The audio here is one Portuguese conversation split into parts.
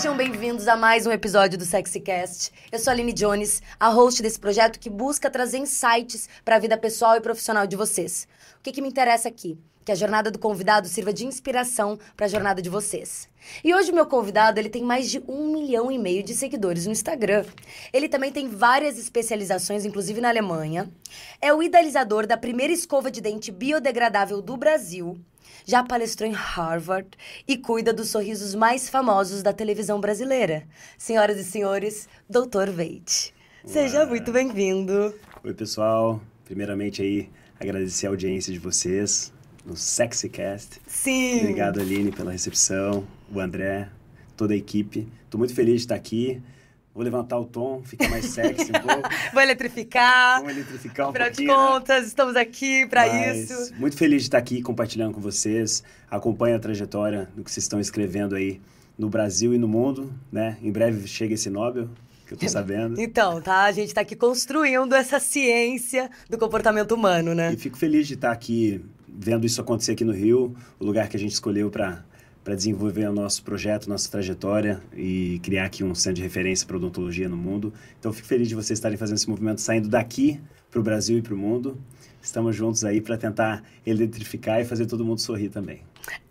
Sejam bem-vindos a mais um episódio do SexyCast. Eu sou a Aline Jones, a host desse projeto que busca trazer insights para a vida pessoal e profissional de vocês. O que, que me interessa aqui? Que a jornada do convidado sirva de inspiração para a jornada de vocês. E hoje o meu convidado ele tem mais de um milhão e meio de seguidores no Instagram. Ele também tem várias especializações, inclusive na Alemanha. É o idealizador da primeira escova de dente biodegradável do Brasil já palestrou em Harvard e cuida dos sorrisos mais famosos da televisão brasileira. Senhoras e senhores, Dr. Veite. Seja muito bem-vindo. Oi, pessoal. Primeiramente aí, agradecer a audiência de vocês no SexyCast. Sim. Obrigado, Aline, pela recepção, o André, toda a equipe. Estou muito feliz de estar aqui. Vou levantar o tom, ficar mais sexy um pouco. Vou eletrificar. Vamos eletrificar um Afinal pouquinho. de né? contas, estamos aqui para isso. Muito feliz de estar aqui compartilhando com vocês. Acompanho a trajetória do que vocês estão escrevendo aí no Brasil e no mundo, né? Em breve chega esse Nobel, que eu tô sabendo. Então, tá? A gente tá aqui construindo essa ciência do comportamento humano, né? E fico feliz de estar aqui vendo isso acontecer aqui no Rio, o lugar que a gente escolheu para para desenvolver o nosso projeto, nossa trajetória e criar aqui um centro de referência para odontologia no mundo. Então, fico feliz de vocês estarem fazendo esse movimento, saindo daqui para o Brasil e para o mundo. Estamos juntos aí para tentar eletrificar e fazer todo mundo sorrir também.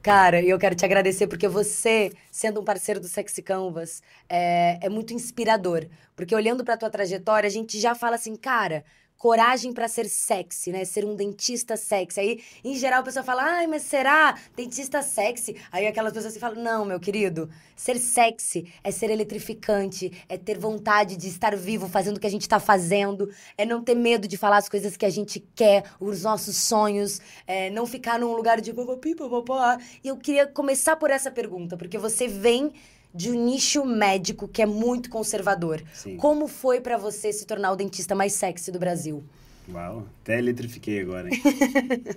Cara, eu quero te agradecer porque você, sendo um parceiro do Sexy Canvas, é, é muito inspirador. Porque olhando pra tua trajetória, a gente já fala assim, cara, coragem pra ser sexy, né? Ser um dentista sexy. Aí, em geral, a pessoa fala, ai, mas será? Dentista sexy? Aí aquelas pessoas assim falam, não, meu querido, ser sexy é ser eletrificante, é ter vontade de estar vivo fazendo o que a gente tá fazendo, é não ter medo de falar as coisas que a gente quer, os nossos sonhos, é não ficar num lugar de papapi, papapá. E eu queria começar por essa pergunta, porque você vem de um nicho médico que é muito conservador. Sim. Como foi pra você se tornar o dentista mais sexy do Brasil? Uau, até eletrifiquei agora, hein?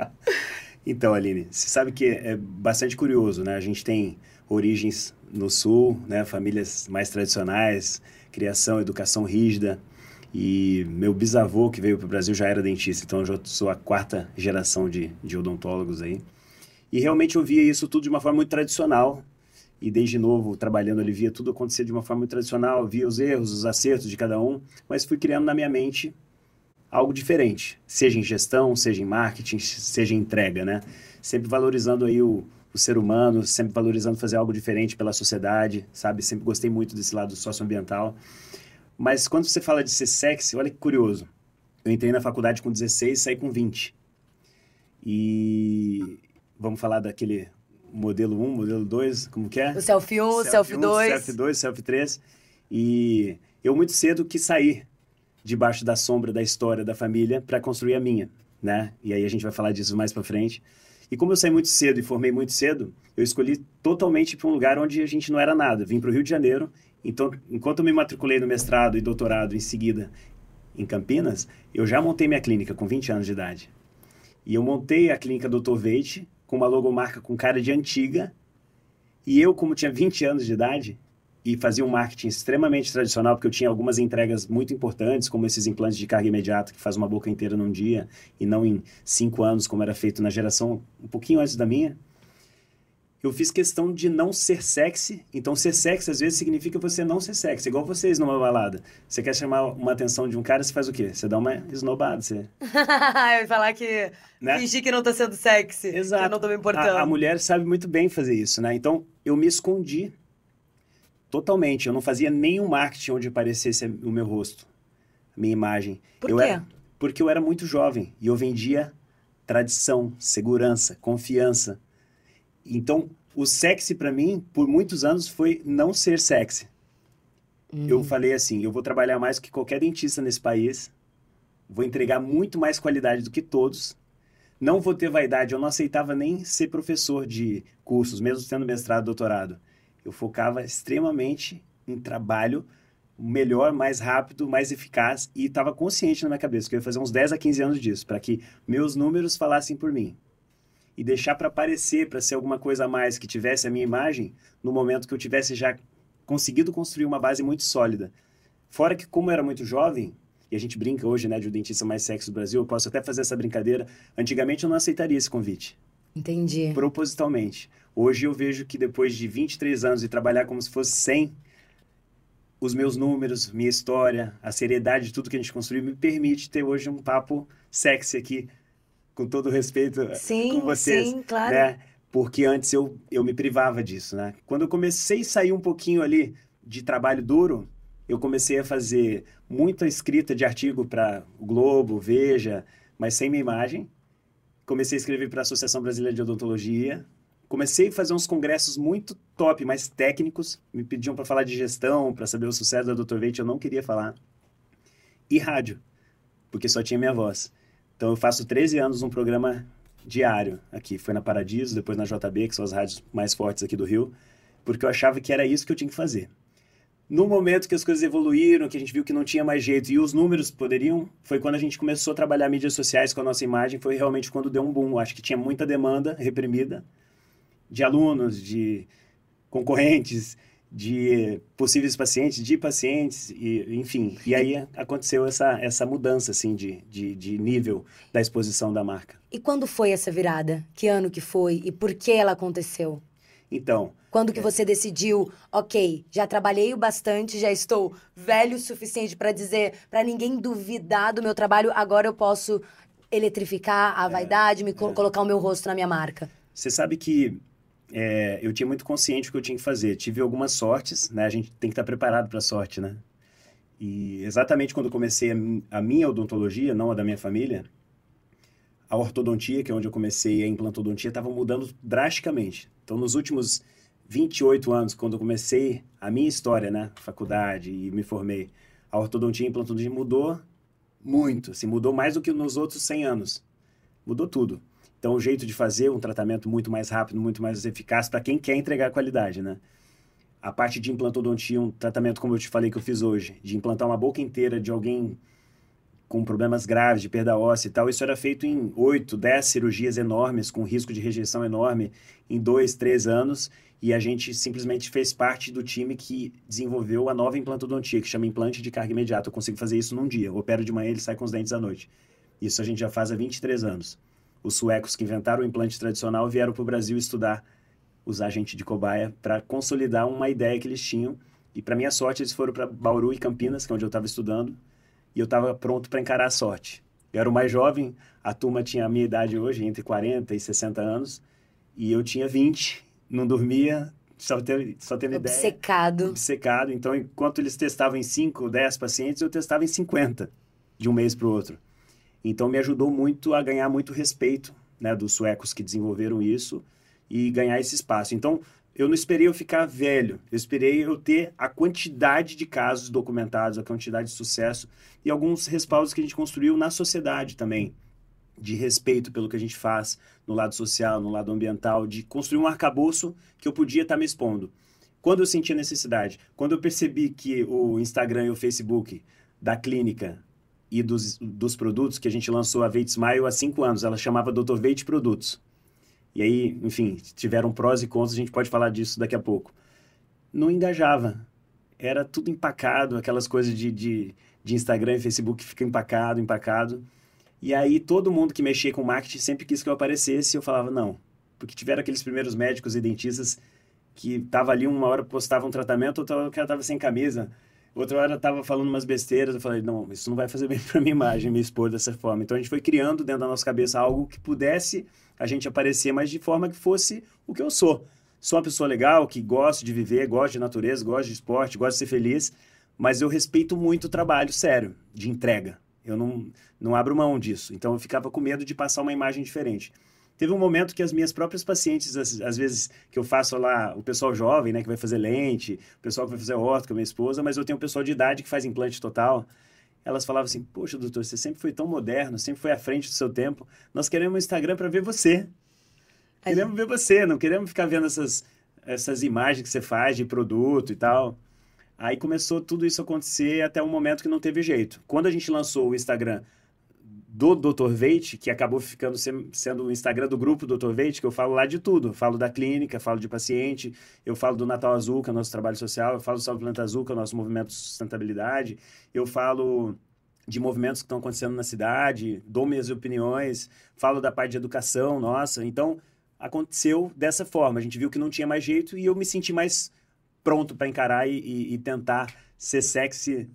então, Aline, você sabe que é bastante curioso, né? A gente tem origens no Sul, né? Famílias mais tradicionais, criação, educação rígida. E meu bisavô, que veio para o Brasil, já era dentista, então eu já sou a quarta geração de, de odontólogos aí. E realmente eu via isso tudo de uma forma muito tradicional. E desde novo, trabalhando ali, via tudo acontecer de uma forma muito tradicional, via os erros, os acertos de cada um, mas fui criando na minha mente algo diferente, seja em gestão, seja em marketing, seja em entrega, né? Sempre valorizando aí o, o ser humano, sempre valorizando fazer algo diferente pela sociedade, sabe? Sempre gostei muito desse lado socioambiental. Mas quando você fala de ser sexy, olha que curioso. Eu entrei na faculdade com 16 e saí com 20. E vamos falar daquele modelo 1, modelo 2, como que é? O selfie 1, o selfie 2. Selfie 2, selfie 3. E eu muito cedo quis sair debaixo da sombra da história da família para construir a minha, né? E aí a gente vai falar disso mais para frente. E como eu saí muito cedo e formei muito cedo, eu escolhi totalmente para um lugar onde a gente não era nada. Vim para o Rio de Janeiro. Então, enquanto eu me matriculei no mestrado e doutorado em seguida em Campinas, eu já montei minha clínica com 20 anos de idade. E eu montei a clínica Dr. Veite com uma logomarca com cara de antiga. E eu, como tinha 20 anos de idade e fazia um marketing extremamente tradicional, porque eu tinha algumas entregas muito importantes, como esses implantes de carga imediata que faz uma boca inteira num dia e não em cinco anos, como era feito na geração um pouquinho antes da minha. Eu fiz questão de não ser sexy. Então, ser sexy às vezes significa você não ser sexy. Igual vocês numa balada. Você quer chamar uma atenção de um cara, você faz o quê? Você dá uma esnobada. Você... eu falar que Né? fingir que não tá sendo sexy. Que eu não tô me importando. A, a mulher sabe muito bem fazer isso, né? Então, eu me escondi totalmente. Eu não fazia nenhum marketing onde aparecesse o meu rosto, a minha imagem. Por eu quê? Era, porque eu era muito jovem e eu vendia tradição, segurança, confiança. Então, o sexy para mim, por muitos anos, foi não ser sexy. Hum. Eu falei assim, eu vou trabalhar mais que qualquer dentista nesse país, vou entregar muito mais qualidade do que todos, não vou ter vaidade, eu não aceitava nem ser professor de cursos, mesmo tendo mestrado, doutorado. Eu focava extremamente em trabalho melhor, mais rápido, mais eficaz e estava consciente na minha cabeça que eu ia fazer uns 10 a 15 anos disso, para que meus números falassem por mim. E deixar para aparecer, para ser alguma coisa a mais que tivesse a minha imagem, no momento que eu tivesse já conseguido construir uma base muito sólida. Fora que, como eu era muito jovem, e a gente brinca hoje, né, de o dentista mais sexy do Brasil, eu posso até fazer essa brincadeira. Antigamente eu não aceitaria esse convite. Entendi. Propositalmente. Hoje eu vejo que depois de 23 anos e trabalhar como se fosse 100, os meus números, minha história, a seriedade de tudo que a gente construiu me permite ter hoje um papo sexy aqui, com todo respeito sim, com vocês. Sim, claro. Né? Porque antes eu, eu me privava disso, né? Quando eu comecei a sair um pouquinho ali de trabalho duro, eu comecei a fazer muita escrita de artigo para o Globo, Veja, mas sem minha imagem. Comecei a escrever para a Associação Brasileira de Odontologia. Comecei a fazer uns congressos muito top, mais técnicos. Me pediam para falar de gestão, para saber o sucesso da Dr. Veite, eu não queria falar. E rádio, porque só tinha minha voz. Então eu faço 13 anos um programa diário aqui. Foi na Paradiso, depois na JB, que são as rádios mais fortes aqui do Rio, porque eu achava que era isso que eu tinha que fazer. No momento que as coisas evoluíram, que a gente viu que não tinha mais jeito e os números poderiam, foi quando a gente começou a trabalhar mídias sociais com a nossa imagem, foi realmente quando deu um boom. Acho que tinha muita demanda reprimida de alunos, de concorrentes, de possíveis pacientes, de pacientes, e, enfim. E aí aconteceu essa, essa mudança, assim, de, de, de nível da exposição da marca. E quando foi essa virada? Que ano que foi? E por que ela aconteceu? Então, quando que é. você decidiu, ok, já trabalhei o bastante, já estou velho o suficiente para dizer, para ninguém duvidar do meu trabalho, agora eu posso eletrificar a é, vaidade, me é. colocar o meu rosto na minha marca? Você sabe que é, eu tinha muito consciente o que eu tinha que fazer. Tive algumas sortes, né? A gente tem que estar preparado para a sorte, né? E exatamente quando comecei a, a minha odontologia, não a da minha família, a ortodontia, que é onde eu comecei a implantodontia, estava mudando drasticamente. Então, nos últimos 28 anos, quando eu comecei a minha história, né, faculdade e me formei, a ortodontia e implantologia mudou muito, assim, mudou mais do que nos outros 100 anos. Mudou tudo. Então, o jeito de fazer um tratamento muito mais rápido, muito mais eficaz para quem quer entregar qualidade, né? A parte de implantodontia, um tratamento como eu te falei que eu fiz hoje, de implantar uma boca inteira de alguém com problemas graves de perda óssea e tal, isso era feito em 8, 10 cirurgias enormes, com risco de rejeição enorme, em 2, 3 anos, e a gente simplesmente fez parte do time que desenvolveu a nova implantodontia, que chama implante de carga imediata. Eu consigo fazer isso num dia. Eu opero de manhã, ele sai com os dentes à noite. Isso a gente já faz há 23 anos. Os suecos que inventaram o implante tradicional vieram para o Brasil estudar, usar gente de cobaia, para consolidar uma ideia que eles tinham. E, para minha sorte, eles foram para Bauru e Campinas, que é onde eu estava estudando, e eu estava pronto para encarar a sorte. Eu era o mais jovem, a turma tinha a minha idade hoje, entre 40 e 60 anos, e eu tinha 20 não dormia, só teve, só teve Obcecado. ideia. Obcecado. Então, enquanto eles testavam em 5, 10 pacientes, eu testava em 50, de um mês para o outro. Então, me ajudou muito a ganhar muito respeito né, dos suecos que desenvolveram isso e ganhar esse espaço. Então, eu não esperei eu ficar velho, eu esperei eu ter a quantidade de casos documentados, a quantidade de sucesso e alguns respaldos que a gente construiu na sociedade também de respeito pelo que a gente faz no lado social, no lado ambiental, de construir um arcabouço que eu podia estar tá me expondo. Quando eu senti a necessidade, quando eu percebi que o Instagram e o Facebook da clínica e dos, dos produtos que a gente lançou a Veit Smile há cinco anos, ela chamava Dr. Veit Produtos. E aí, enfim, tiveram prós e contras, a gente pode falar disso daqui a pouco. Não engajava. Era tudo empacado, aquelas coisas de, de, de Instagram e Facebook fica empacado, empacado. E aí todo mundo que mexia com marketing sempre quis que eu aparecesse e eu falava não. Porque tiveram aqueles primeiros médicos e dentistas que tava ali uma hora postava um tratamento, outra hora o cara tava sem camisa, outra hora tava falando umas besteiras, eu falei, não, isso não vai fazer bem para minha imagem me expor dessa forma. Então a gente foi criando dentro da nossa cabeça algo que pudesse a gente aparecer, mas de forma que fosse o que eu sou. Sou uma pessoa legal, que gosta de viver, gosta de natureza, gosta de esporte, gosta de ser feliz, mas eu respeito muito o trabalho sério, de entrega. Eu não, não abro mão disso. Então eu ficava com medo de passar uma imagem diferente. Teve um momento que as minhas próprias pacientes, às, vezes que eu faço lá, o pessoal jovem, né, que vai fazer lente, o pessoal que vai fazer orto com a minha esposa, mas eu tenho um pessoal de idade que faz implante total. Elas falavam assim: Poxa, doutor, você sempre foi tão moderno, sempre foi à frente do seu tempo. Nós queremos um Instagram para ver você. Queremos ver você, não queremos ficar vendo essas, essas imagens que você faz de produto e tal. Aí começou tudo isso a acontecer até um momento que não teve jeito. Quando a gente lançou o Instagram do Dr. Veit, que acabou ficando sendo o Instagram do grupo Dr. Veit, que eu falo lá de tudo. Eu falo da clínica, falo de paciente, eu falo do Natal Azul, que é o nosso trabalho social, eu falo do Salve Planta Azul, que é o nosso movimento de sustentabilidade, eu falo de movimentos que estão acontecendo na cidade, dou minhas opiniões, falo da parte de educação nossa. Então, aconteceu dessa forma. A gente viu que não tinha mais jeito e eu me senti mais pronto para encarar e, e, e, tentar ser sexy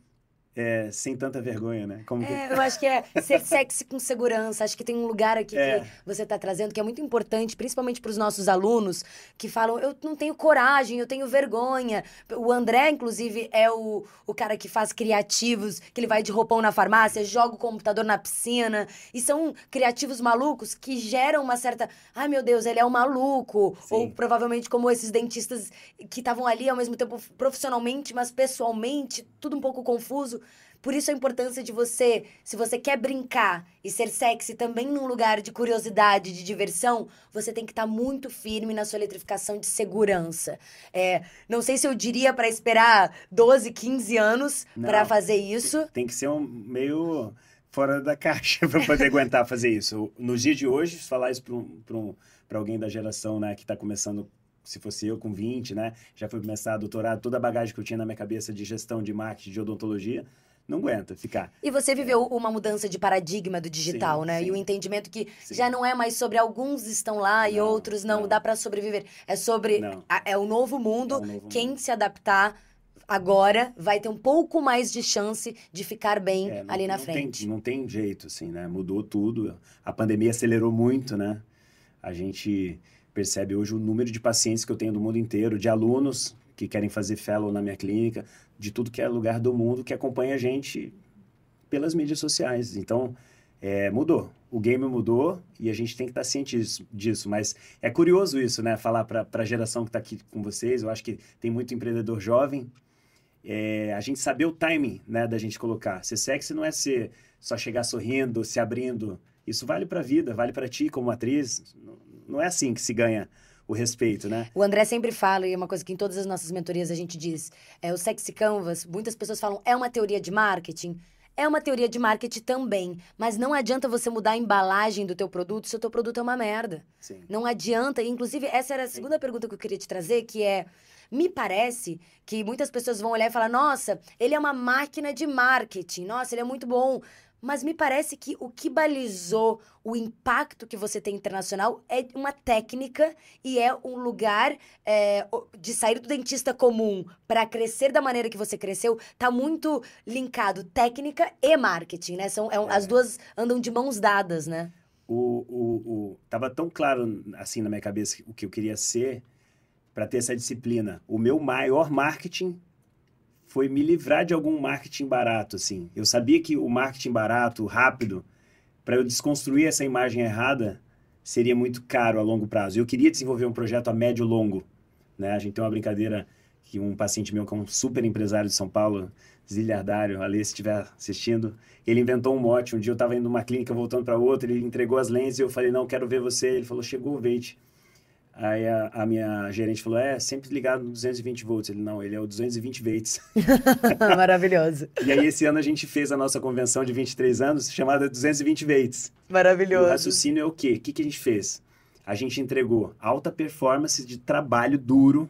é, sem tanta vergonha, né? Como que... é, eu acho que é ser sexy com segurança. Acho que tem um lugar aqui é. que você está trazendo que é muito importante, principalmente para os nossos alunos que falam: eu não tenho coragem, eu tenho vergonha. O André, inclusive, é o, o cara que faz criativos, que ele vai de roupão na farmácia, joga o computador na piscina. E são criativos malucos que geram uma certa. Ai, meu Deus, ele é um maluco. Sim. Ou provavelmente como esses dentistas que estavam ali ao mesmo tempo profissionalmente, mas pessoalmente, tudo um pouco confuso. Por isso a importância de você, se você quer brincar e ser sexy também num lugar de curiosidade, de diversão, você tem que estar tá muito firme na sua eletrificação de segurança. É, não sei se eu diria para esperar 12, 15 anos para fazer isso. Tem que ser um meio fora da caixa para poder aguentar fazer isso. Nos dias de hoje, falar isso para um, um, alguém da geração né, que está começando se fosse eu com 20, né? Já fui começar a doutorado, toda a bagagem que eu tinha na minha cabeça de gestão, de marketing, de odontologia, não aguenta ficar. E você viveu uma mudança de paradigma do digital, sim, né? Sim. E o entendimento que sim. já não é mais sobre alguns estão lá não, e outros não, não. dá para sobreviver. É sobre a, é o novo mundo, é novo quem mundo. se adaptar agora vai ter um pouco mais de chance de ficar bem é, não, ali na frente. Tem, não tem jeito, assim, né? Mudou tudo. A pandemia acelerou muito, né? A gente percebe hoje o número de pacientes que eu tenho do mundo inteiro, de alunos que querem fazer fellow na minha clínica, de tudo que é lugar do mundo que acompanha a gente pelas mídias sociais. Então, é, mudou. O game mudou e a gente tem que estar ciente disso. Mas é curioso isso, né? Falar para a geração que está aqui com vocês. Eu acho que tem muito empreendedor jovem. É, a gente saber o timing né, da gente colocar. Ser sexy não é ser só chegar sorrindo, se abrindo. Isso vale para a vida, vale para ti como atriz. Não é assim que se ganha o respeito, né? O André sempre fala, e é uma coisa que em todas as nossas mentorias a gente diz, é o sexy canvas, muitas pessoas falam, é uma teoria de marketing? É uma teoria de marketing também, mas não adianta você mudar a embalagem do teu produto se o teu produto é uma merda. Sim. Não adianta, inclusive essa era a segunda Sim. pergunta que eu queria te trazer, que é me parece que muitas pessoas vão olhar e falar: "Nossa, ele é uma máquina de marketing. Nossa, ele é muito bom". Mas me parece que o que balizou o impacto que você tem internacional é uma técnica e é um lugar é, de sair do dentista comum para crescer da maneira que você cresceu. Tá muito linkado técnica e marketing, né? São, é, é. As duas andam de mãos dadas, né? O, o, o, tava tão claro assim na minha cabeça o que eu queria ser para ter essa disciplina. O meu maior marketing foi me livrar de algum marketing barato, assim. Eu sabia que o marketing barato, rápido, para eu desconstruir essa imagem errada, seria muito caro a longo prazo. Eu queria desenvolver um projeto a médio e longo, né? A gente tem uma brincadeira que um paciente meu, que é um super empresário de São Paulo, zilhardário, ali se estiver assistindo, ele inventou um mote. Um dia eu estava indo numa clínica, voltando para outra, ele entregou as lentes e eu falei, não, quero ver você. Ele falou, chegou o Veit. Aí a, a, minha gerente falou: é, sempre ligado no 220 volts. Ele, não, ele é o 220 volts. Maravilhoso. e aí, esse ano, a gente fez a nossa convenção de 23 anos, chamada 220 volts. Maravilhoso. E o raciocínio é o quê? O que, que a gente fez? A gente entregou alta performance de trabalho duro.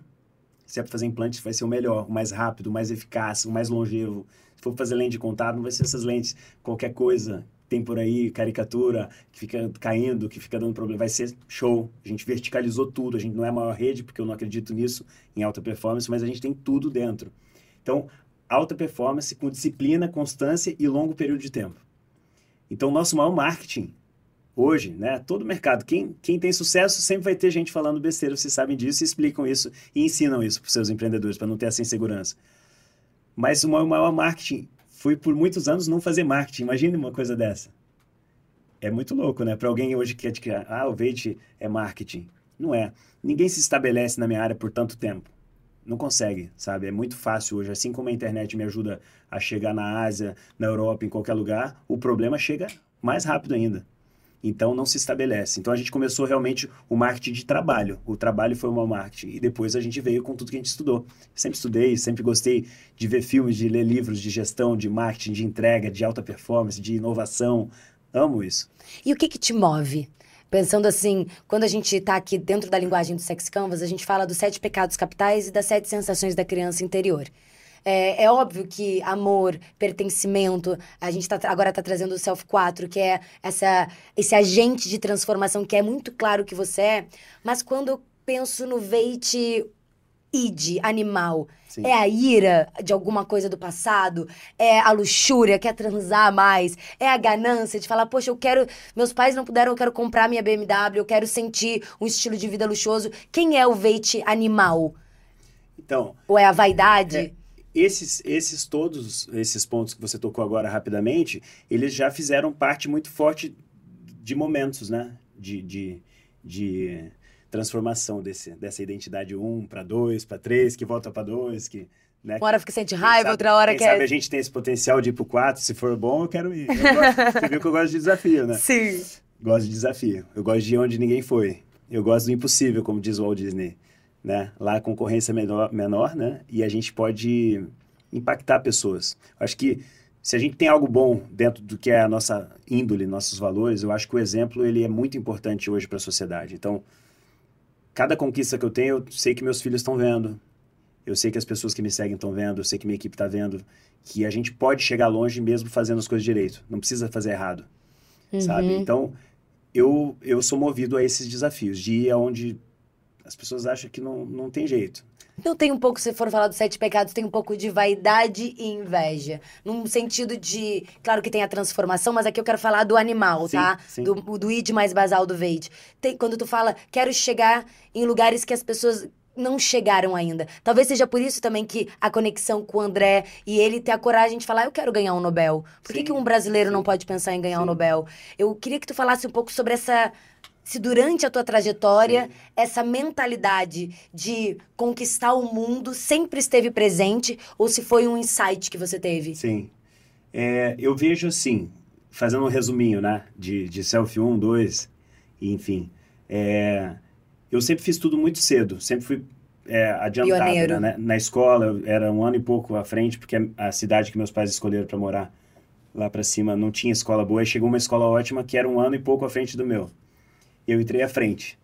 Se é para fazer implante, vai ser o melhor, o mais rápido, o mais eficaz, o mais longevo. Se for fazer lente de contato, não vai ser essas lentes, qualquer coisa tem por aí, caricatura, que fica caindo, que fica dando problema. Vai ser show. A gente verticalizou tudo. A gente não é a maior rede, porque eu não acredito nisso, em alta performance, mas a gente tem tudo dentro. Então, alta performance com disciplina, constância e longo período de tempo. Então, nosso maior marketing hoje, né? Todo mercado, quem, quem tem sucesso sempre vai ter gente falando besteira, vocês sabem disso, explicam isso e ensinam isso para os seus empreendedores, para não ter essa insegurança. Mas o maior marketing fui por muitos anos não fazer marketing. Imagine uma coisa dessa. É muito louco, né? Para alguém hoje que quer ah, o Veit é marketing. Não é. Ninguém se estabelece na minha área por tanto tempo. Não consegue, sabe? É muito fácil hoje. Assim como a internet me ajuda a chegar na Ásia, na Europa, em qualquer lugar, o problema chega mais rápido ainda. Então não se estabelece. Então a gente começou realmente o marketing de trabalho. O trabalho foi uma marketing. E depois a gente veio com tudo que a gente estudou. Sempre estudei, sempre gostei de ver filmes, de ler livros de gestão, de marketing, de entrega, de alta performance, de inovação. Amo isso. E o que, que te move? Pensando assim, quando a gente está aqui dentro da linguagem do Sex Canvas, a gente fala dos sete pecados capitais e das sete sensações da criança interior. É, é óbvio que amor, pertencimento, a gente tá, agora tá trazendo o Self 4, que é essa, esse agente de transformação que é muito claro que você é, mas quando eu penso no Veit id, animal, Sim. é a ira de alguma coisa do passado, é a luxúria, quer transar mais, é a ganância de falar, poxa, eu quero, meus pais não puderam, eu quero comprar minha BMW, eu quero sentir um estilo de vida luxuoso. Quem é o Veit animal? Então. Ou é a vaidade? Esses, esses todos esses pontos que você tocou agora rapidamente, eles já fizeram parte muito forte de momentos, né? De, de, de transformação desse, dessa identidade 1 para 2, para 3, que volta para 2, que. Né, uma hora fica sente raiva, sabe, outra hora quem quer. Sabe, a gente tem esse potencial de ir pro 4, se for bom, eu quero ir. Eu gosto, você viu que eu gosto de desafio, né? Sim. Gosto de desafio. Eu gosto de ir onde ninguém foi. Eu gosto do impossível, como diz o Walt Disney né? Lá a concorrência é menor, menor, né? E a gente pode impactar pessoas. Acho que se a gente tem algo bom dentro do que é a nossa índole, nossos valores, eu acho que o exemplo ele é muito importante hoje para a sociedade. Então, cada conquista que eu tenho, eu sei que meus filhos estão vendo, eu sei que as pessoas que me seguem estão vendo, eu sei que minha equipe está vendo, que a gente pode chegar longe mesmo fazendo as coisas direito. Não precisa fazer errado, uhum. sabe? Então, eu, eu sou movido a esses desafios, de ir aonde as pessoas acham que não, não tem jeito. Então tem um pouco, se for falar dos sete pecados, tem um pouco de vaidade e inveja. Num sentido de. Claro que tem a transformação, mas aqui eu quero falar do animal, sim, tá? Sim. Do, do id mais basal do Vade. Tem, quando tu fala, quero chegar em lugares que as pessoas não chegaram ainda. Talvez seja por isso também que a conexão com o André e ele ter a coragem de falar, eu quero ganhar um Nobel. Por que, que um brasileiro sim. não pode pensar em ganhar um Nobel? Eu queria que tu falasse um pouco sobre essa se durante a tua trajetória Sim. essa mentalidade de conquistar o mundo sempre esteve presente ou se foi um insight que você teve? Sim. É, eu vejo assim, fazendo um resuminho, né, de, de Selfie 1, 2, enfim. É, eu sempre fiz tudo muito cedo, sempre fui é, adiantado. Né? Na escola, eu era um ano e pouco à frente, porque a, a cidade que meus pais escolheram para morar lá para cima não tinha escola boa, e chegou uma escola ótima que era um ano e pouco à frente do meu eu entrei à frente.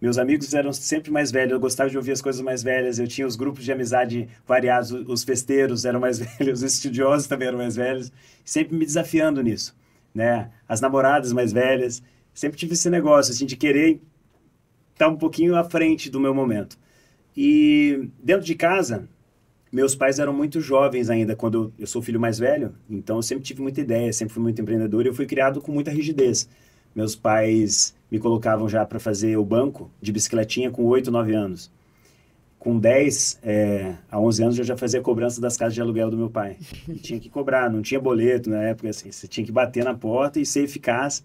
Meus amigos eram sempre mais velhos, eu gostava de ouvir as coisas mais velhas, eu tinha os grupos de amizade variados, os festeiros eram mais velhos, os estudiosos também eram mais velhos, sempre me desafiando nisso, né? As namoradas mais velhas, sempre tive esse negócio, assim, de querer estar um pouquinho à frente do meu momento. E dentro de casa, meus pais eram muito jovens ainda, quando eu, eu sou filho mais velho, então eu sempre tive muita ideia, sempre fui muito empreendedor e eu fui criado com muita rigidez. Meus pais me colocavam já para fazer o banco de bicicletinha com 8, 9 anos. Com 10 é, a 11 anos eu já fazia cobrança das casas de aluguel do meu pai. E tinha que cobrar, não tinha boleto na época, assim, você tinha que bater na porta e ser eficaz.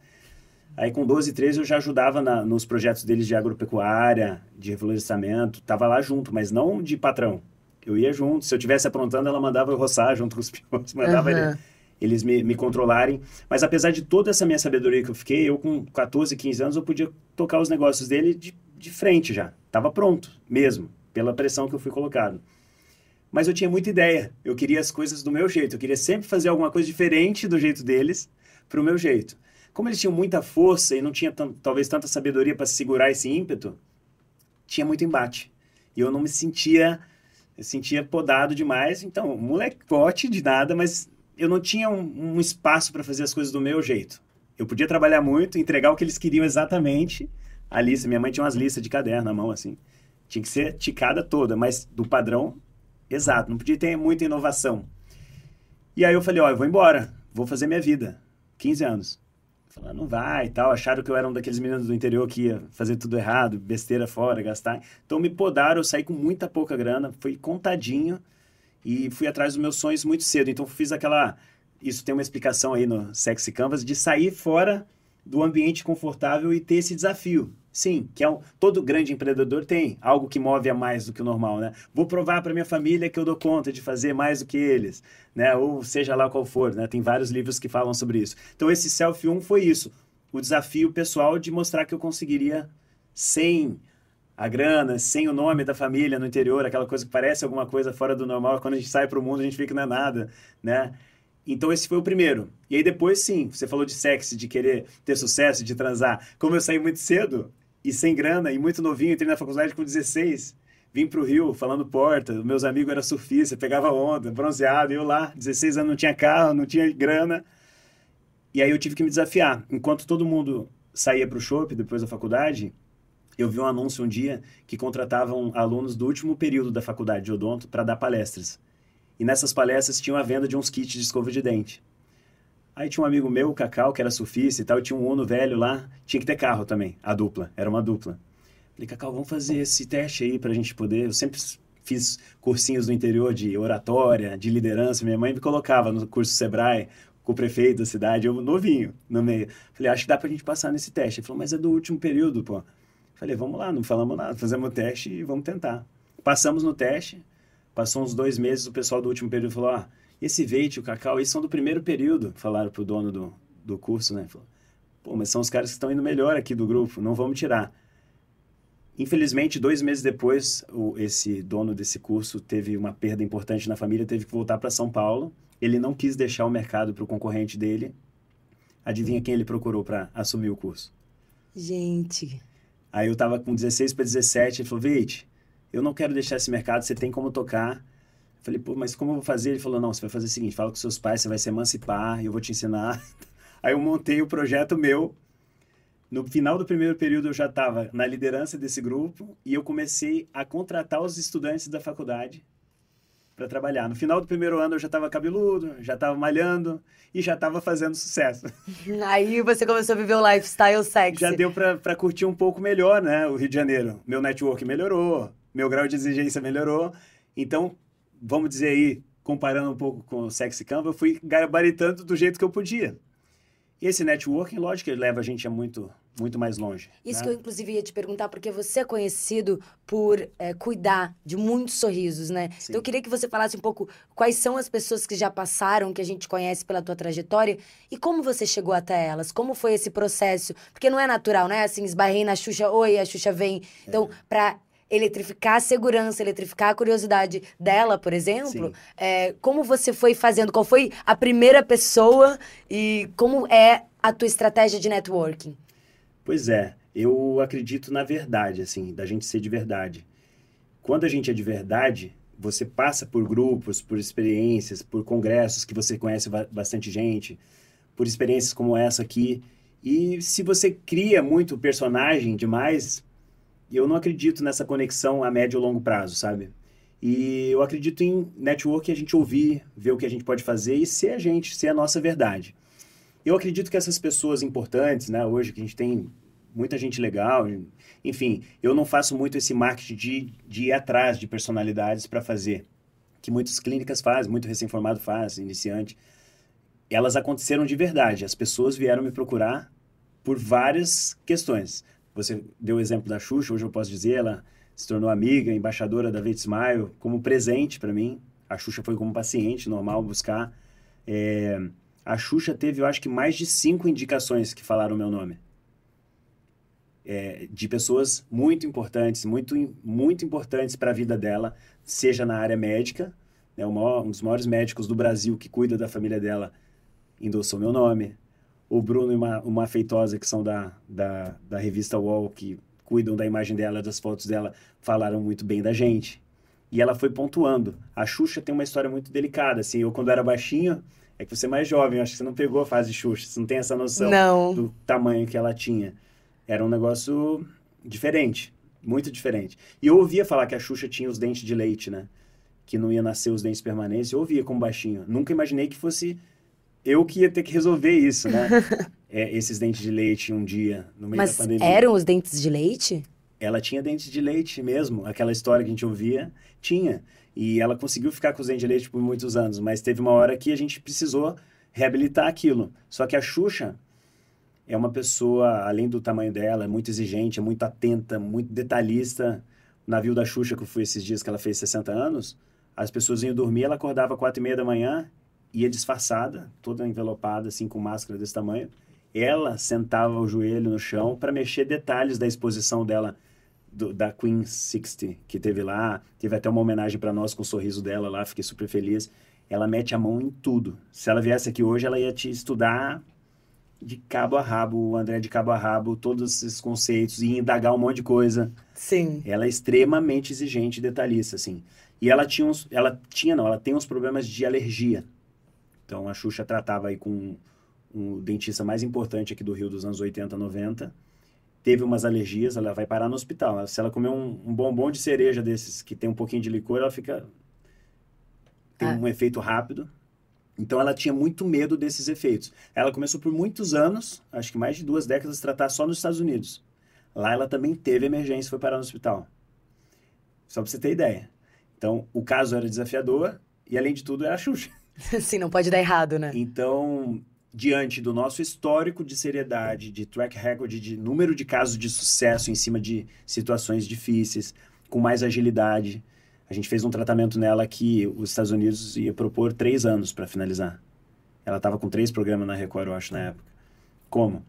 Aí com 12, 13 eu já ajudava na, nos projetos deles de agropecuária, de reflorestamento, tava lá junto, mas não de patrão. Eu ia junto, se eu tivesse aprontando, ela mandava eu roçar junto com os peões, mandava uhum. ele eles me, me controlarem. Mas apesar de toda essa minha sabedoria que eu fiquei, eu com 14, 15 anos, eu podia tocar os negócios dele de, de frente já. Tava pronto, mesmo, pela pressão que eu fui colocado. Mas eu tinha muita ideia. Eu queria as coisas do meu jeito. Eu queria sempre fazer alguma coisa diferente do jeito deles, para o meu jeito. Como eles tinham muita força e não tinha talvez tanta sabedoria para segurar esse ímpeto, tinha muito embate. E eu não me sentia, eu sentia podado demais. Então, molecote de nada, mas eu não tinha um, um espaço para fazer as coisas do meu jeito. Eu podia trabalhar muito, entregar o que eles queriam exatamente. A lista, minha mãe tinha umas listas de caderno na mão, assim. Tinha que ser ticada toda, mas do padrão exato. Não podia ter muita inovação. E aí eu falei, ó, eu vou embora, vou fazer minha vida. 15 anos. Falando, não vai e tal. Acharam que eu era um daqueles meninos do interior que ia fazer tudo errado, besteira fora, gastar. Então me podaram, eu saí com muita pouca grana, foi contadinho e fui atrás dos meus sonhos muito cedo. Então fiz aquela. Isso tem uma explicação aí no Sexy Canvas de sair fora do ambiente confortável e ter esse desafio. Sim, que é um, todo grande empreendedor tem algo que move a mais do que o normal, né? Vou provar para minha família que eu dou conta de fazer mais do que eles, né? Ou seja lá qual for, né? Tem vários livros que falam sobre isso. Então esse Self 1 foi isso, o desafio pessoal de mostrar que eu conseguiria sem a grana, sem o nome da família no interior, aquela coisa que parece alguma coisa fora do normal, quando a gente sai para o mundo a gente que não é nada, né? Então esse foi o primeiro. E aí depois sim, você falou de sexo, de querer ter sucesso, de transar. Como eu saí muito cedo e sem grana e muito novinho, entrei na faculdade com 16, vim pro Rio falando porta, meus amigos eram surfistas, pegava onda, bronzeado, eu lá, 16 anos, não tinha carro, não tinha grana. E aí eu tive que me desafiar. Enquanto todo mundo saía pro shopping depois da faculdade, eu vi um anúncio um dia que contratavam alunos do último período da faculdade de odonto para dar palestras. E nessas palestras tinha a venda de uns kits de escova de dente. Aí tinha um amigo meu, o Cacau, que era surfista e tal, e tinha um Uno velho lá, tinha que ter carro também, a dupla, era uma dupla. Falei, Cacau, vamos fazer esse teste aí pra gente poder. Eu sempre fiz cursinhos no interior de oratória, de liderança. Minha mãe me colocava no curso Sebrae com o prefeito da cidade, eu novinho, no meio. Falei, acho que dá pra gente passar nesse teste. Ele falou, mas é do último período, pô. Falei, vamos lá, não falamos nada, fazemos o teste e vamos tentar. Passamos no teste, passou uns dois meses, o pessoal do último período falou, ah, esse Veite, o Cacau, eles são do primeiro período, falaram pro dono do, do curso, né? Falou, pô, mas são os caras que estão indo melhor aqui do grupo, não vamos tirar. Infelizmente, dois meses depois, o, esse dono desse curso teve uma perda importante na família, teve que voltar para São Paulo. Ele não quis deixar o mercado para o concorrente dele. Adivinha quem ele procurou para assumir o curso? Gente. Aí eu tava com 16 para 17, ele falou: Veit, eu não quero deixar esse mercado, você tem como tocar. Eu falei, pô, mas como eu vou fazer? Ele falou: não, você vai fazer o seguinte: fala com seus pais, você vai se emancipar, eu vou te ensinar. Aí eu montei o projeto meu no final do primeiro período eu já estava na liderança desse grupo e eu comecei a contratar os estudantes da faculdade para trabalhar. No final do primeiro ano eu já estava cabeludo, já estava malhando e já estava fazendo sucesso. Aí você começou a viver o lifestyle sexy. Já deu para curtir um pouco melhor, né, o Rio de Janeiro. Meu network melhorou, meu grau de exigência melhorou. Então, vamos dizer aí, comparando um pouco com o Sexy Canva, eu fui gabaritando do jeito que eu podia. E esse networking, lógico, ele leva a gente a muito muito mais longe. Isso né? que eu, inclusive, ia te perguntar, porque você é conhecido por é, cuidar de muitos sorrisos, né? Sim. Então, eu queria que você falasse um pouco quais são as pessoas que já passaram, que a gente conhece pela tua trajetória, e como você chegou até elas, como foi esse processo. Porque não é natural, né? Assim, esbarrei na Xuxa, oi, a Xuxa vem. Então, é. pra eletrificar a segurança, eletrificar a curiosidade dela, por exemplo, é, como você foi fazendo? Qual foi a primeira pessoa e como é a tua estratégia de networking? Pois é, eu acredito na verdade, assim, da gente ser de verdade. Quando a gente é de verdade, você passa por grupos, por experiências, por congressos que você conhece bastante gente, por experiências como essa aqui. E se você cria muito personagem demais, eu não acredito nessa conexão a médio ou longo prazo, sabe? E eu acredito em network, a gente ouvir, ver o que a gente pode fazer e ser a gente, ser a nossa verdade. Eu acredito que essas pessoas importantes, né, hoje que a gente tem muita gente legal, enfim, eu não faço muito esse marketing de, de ir atrás de personalidades para fazer, que muitas clínicas fazem, muito recém-formado faz, iniciante. Elas aconteceram de verdade, as pessoas vieram me procurar por várias questões. Você deu o exemplo da Xuxa, hoje eu posso dizer, ela se tornou amiga, embaixadora da Veit Smile, como presente para mim. A Xuxa foi como paciente, normal buscar. É, a Xuxa teve, eu acho que, mais de cinco indicações que falaram o meu nome. É, de pessoas muito importantes, muito, muito importantes para a vida dela, seja na área médica, né, maior, um dos maiores médicos do Brasil que cuida da família dela endossou meu nome. O Bruno e uma, uma feitosa que são da, da, da revista Wall, que cuidam da imagem dela, das fotos dela, falaram muito bem da gente. E ela foi pontuando. A Xuxa tem uma história muito delicada, assim, eu quando era baixinho, é que você é mais jovem, acho que você não pegou a fase Xuxa, você não tem essa noção não. do tamanho que ela tinha. Era um negócio diferente, muito diferente. E eu ouvia falar que a Xuxa tinha os dentes de leite, né? Que não ia nascer os dentes permanentes. Eu ouvia como baixinho. Nunca imaginei que fosse eu que ia ter que resolver isso, né? é, esses dentes de leite um dia, no meio Mas da pandemia. eram os dentes de leite? Ela tinha dentes de leite mesmo. Aquela história que a gente ouvia, tinha. E ela conseguiu ficar com de leite por muitos anos, mas teve uma hora que a gente precisou reabilitar aquilo. Só que a Xuxa é uma pessoa, além do tamanho dela, é muito exigente, é muito atenta, muito detalhista. O navio da Xuxa, que eu fui esses dias que ela fez 60 anos, as pessoas iam dormir, ela acordava quatro e meia da manhã, ia disfarçada, toda envelopada, assim, com máscara desse tamanho. Ela sentava o joelho no chão para mexer detalhes da exposição dela do, da Queen 60 que teve lá. Teve até uma homenagem para nós com o sorriso dela lá, fiquei super feliz. Ela mete a mão em tudo. Se ela viesse aqui hoje, ela ia te estudar de cabo a rabo, o André de cabo a rabo, todos esses conceitos, e indagar um monte de coisa. Sim. Ela é extremamente exigente e detalhista, assim. E ela tinha uns, ela tinha não, ela tem uns problemas de alergia. Então a Xuxa tratava aí com um dentista mais importante aqui do Rio dos anos 80, 90. Teve umas alergias, ela vai parar no hospital. Se ela comer um, um bombom de cereja desses que tem um pouquinho de licor, ela fica tem ah. um efeito rápido. Então ela tinha muito medo desses efeitos. Ela começou por muitos anos, acho que mais de duas décadas, a tratar só nos Estados Unidos. Lá ela também teve emergência e foi parar no hospital. Só para você ter ideia. Então o caso era desafiador e além de tudo era a Xuxa. Sim, não pode dar errado, né? Então, diante do nosso histórico de seriedade, de track record, de número de casos de sucesso em cima de situações difíceis, com mais agilidade, a gente fez um tratamento nela que os Estados Unidos ia propor três anos para finalizar. Ela estava com três programas na Record, eu acho, na época. Como?